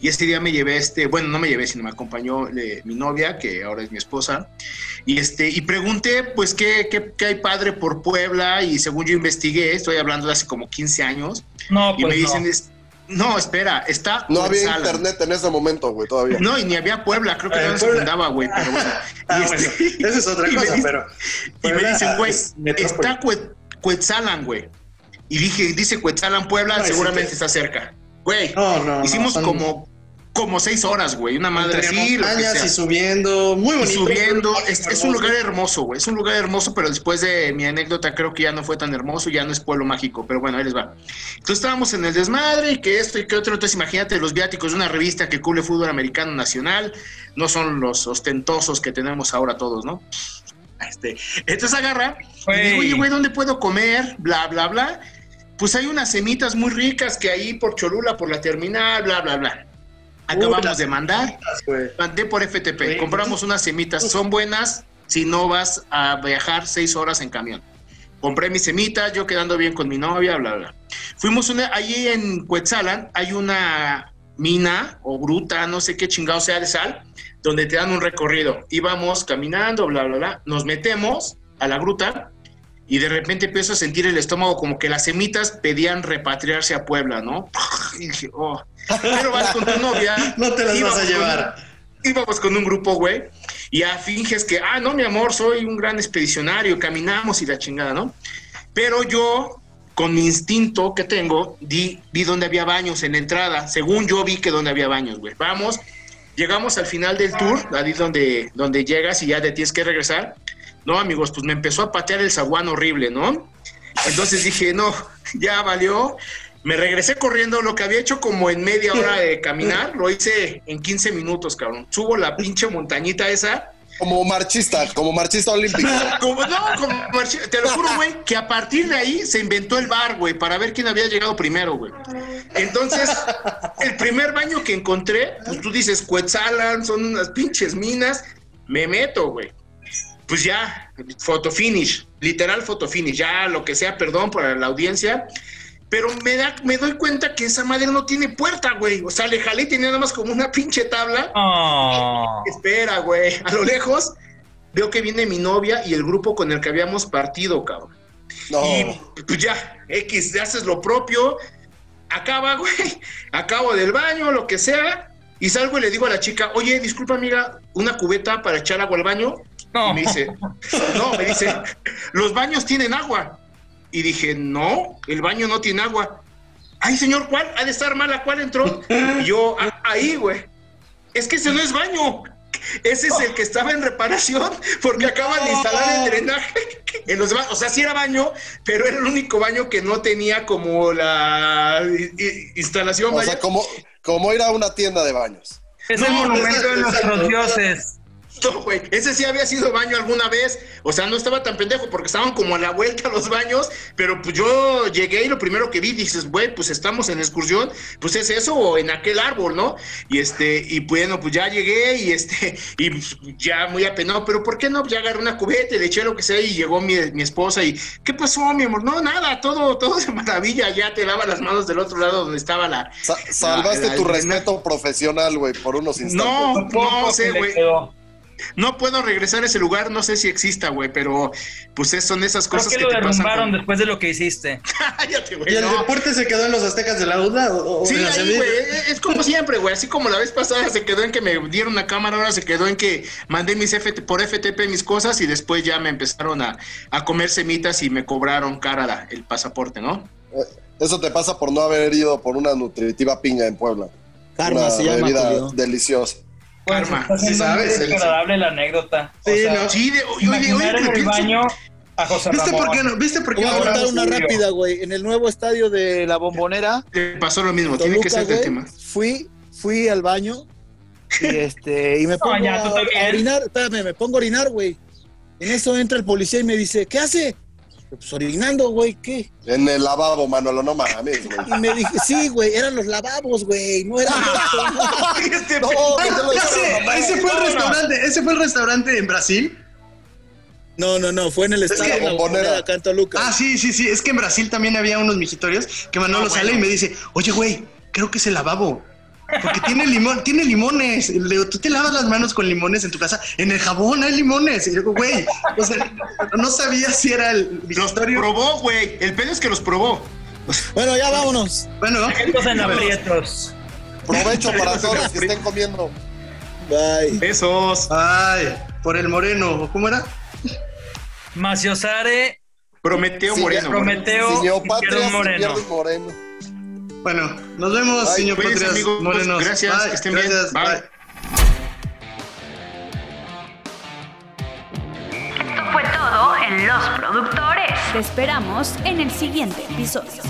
Y ese día me llevé, este, bueno, no me llevé, sino me acompañó eh, mi novia, que ahora es mi esposa, y este, y pregunté, pues, ¿qué, qué, qué hay padre por Puebla? Y según yo investigué, estoy hablando de hace como 15 años, No, y pues me dicen, no. es- no, espera, está No había Cuetzalan". internet en ese momento, güey, todavía. No, y ni había Puebla, creo que Ah, no se fundaba, güey, pero bueno. Ah, Y bueno, este- esa es otra y me cosa, dicen- pero. y me dicen, güey, es está Cuet- Cuetzalan, güey. Y dije, dice Cuetzalan, Puebla, No, y seguramente sí está cerca. Güey, No, no, no, hicimos como, como seis horas, güey. Una madre así, y subiendo, muy Y bonito. subiendo, muy es, un lugar hermoso, güey. Es un lugar hermoso, pero después de mi anécdota creo que ya no fue tan hermoso, ya no es pueblo mágico, pero bueno, ahí les va. Entonces estábamos en el desmadre y que esto y que otro. Entonces imagínate los viáticos de una revista que cubre fútbol americano nacional, no son los ostentosos que tenemos ahora todos, ¿no? Este, entonces agarra y digo, oye, güey, ¿dónde puedo comer? Bla, bla, bla. Pues hay unas semitas muy ricas que ahí por Cholula, por la terminal, bla, bla, bla. Acabamos de mandar, mandé por FTP, compramos unas semitas, son buenas si no vas a viajar seis horas en camión. Compré mis semitas, yo quedando bien con mi novia, bla, bla. Fuimos una, allí en Cuetzalan hay una mina o gruta, no sé qué chingado sea de sal, donde te dan un recorrido. Íbamos caminando, bla, bla, bla, nos metemos a la gruta y de repente empiezo a sentir el estómago como que las semitas pedían repatriarse a Puebla, ¿no? Y dije, oh. Pero vas con tu novia. No te las vas a con llevar. un- íbamos con un grupo, güey, y ya finges que, ah, no, mi amor, soy un gran expedicionario, caminamos y la chingada, ¿no? Pero yo, con mi instinto que tengo, di, vi dónde había baños en la entrada. Según yo vi que donde había baños, güey. Vamos, llegamos al final del tour, ahí donde, donde llegas y ya te tienes que regresar. No, amigos, pues me empezó a patear el zaguán horrible, ¿no? Entonces dije, no, ya valió. Me regresé corriendo, lo que había hecho como en media hora de caminar, lo hice en 15 minutos, cabrón. Subo la pinche montañita esa. Como marchista, como marchista olímpico. Como, no, como marchi- te lo juro, güey, que a partir de ahí se inventó el bar, güey, para ver quién había llegado primero, güey. Entonces, el primer baño que encontré, pues tú dices, Cuetzalan, son unas pinches minas, me meto, güey. Pues ya, photo finish, literal photo finish, ya lo que sea, perdón por la audiencia. Pero me, da, me doy cuenta que esa madre no tiene puerta, güey. O sea, le jalé y tenía nada más como una pinche tabla. Oh. Espera, güey. A lo lejos veo que viene mi novia y el grupo con el que habíamos partido, cabrón. No. Y pues ya, X, haces lo propio. Acaba, güey. Acabo del baño, lo que sea. Y salgo y le digo a la chica, oye, disculpa, amiga, una cubeta para echar agua al baño. Y me dice, no, me dice, los baños tienen agua. Y dije, no, el baño no tiene agua. Ay, señor, ¿cuál? Ha de estar mala, ¿cuál entró? Y yo, "Ah, ahí, güey. Es que ese no es baño. Ese es el que estaba en reparación porque acaban de instalar el drenaje en los baños. O sea, sí era baño, pero era el único baño que no tenía como la instalación. O vaya. sea, como, como ir a una tienda de baños. Es No, el monumento de nuestros dioses. No, güey, ese sí había sido baño alguna vez. O sea, no estaba tan pendejo porque estaban como a la vuelta los baños. Pero pues yo llegué y lo primero que vi, dices, güey, pues estamos en excursión. Pues es eso o en aquel árbol, ¿no? Y este, y bueno, pues ya llegué y este, y pues, ya muy apenado. Pero ¿por qué no? Pues ya agarré una cubeta y le eché lo que sea y llegó mi, mi esposa y, ¿qué pasó, mi amor? No, nada, todo, todo de maravilla. Ya te lava las manos del otro lado donde estaba la. Sa- salvaste la- tu la- respeto profesional, güey, por unos instantes. No, no sé, güey. No puedo regresar a ese lugar, no sé si exista, güey, pero pues es- son esas cosas que que, lo te derrumbaron después de lo que hiciste. Cállate, güey. ¿Y el no. deporte se quedó en los aztecas de la UDA? O, o Sí, en la ahí, Sevilla? güey, es- como siempre, güey, así como la vez pasada se quedó en que me dieron una cámara, ahora se quedó en que mandé mis FT, por FTP mis cosas y después ya me empezaron a, a comer semitas y me cobraron cara la- el pasaporte, ¿no? Eh, Eso te pasa por no haber ido por una nutritiva piña en Puebla. Karma una se llama, bebida Julio. Deliciosa. Karma, sí sabes, muy el- desagradable la anécdota. Sí, o sea, ¿no? Sí, de, oye, oye, en el pienso- baño a José ¿Viste Ramón. por qué no? ¿Viste por qué voy a no? contar una rápida, güey. En el nuevo estadio de la Bombonera, te pasó lo mismo, tiene que Toluca, ser güey, tema. fui, fui al baño y este y me pongo ya, tú a, a orinar, espérame, me pongo a orinar, güey. En eso entra el policía y me dice, ¿qué hace? Pues orinando, güey, ¿qué? En el lavabo, Manolo, no mames, güey. Y me dije, sí, güey, eran los lavabos, güey, no eran Este No, ese fue el restaurante, ese fue el restaurante en Brasil. No, no, no, fue en el estadio que- de la Bombonera, acá en Toluca. Ah, sí, sí, sí, es que en Brasil también había unos mijitorios que Manolo Ah, sale y me dice, oye, güey, creo que es el lavabo. Porque tiene limón, tiene limones. Le digo, tú te lavas las manos con limones en tu casa. En el jabón hay limones. Y yo digo, güey, o sea, no sabía si era el Los probó, güey. El pedo es que los probó. Bueno, ya vámonos. Bueno, en aprietos. Provecho para todos los que estén comiendo. Bye. Besos. ay, por el moreno, ¿o ¿cómo era? Maciosare, Prometeo Sí, Moreno. Prometeo, Moreno. Izquierdo Moreno. Bueno, nos vemos, Bye, señor cuídense, Patrias amigos. Morenos. Gracias, Bye, que estén bien. gracias, Bye. bye. Esto fue todo en Los Productores. Te esperamos en el siguiente episodio.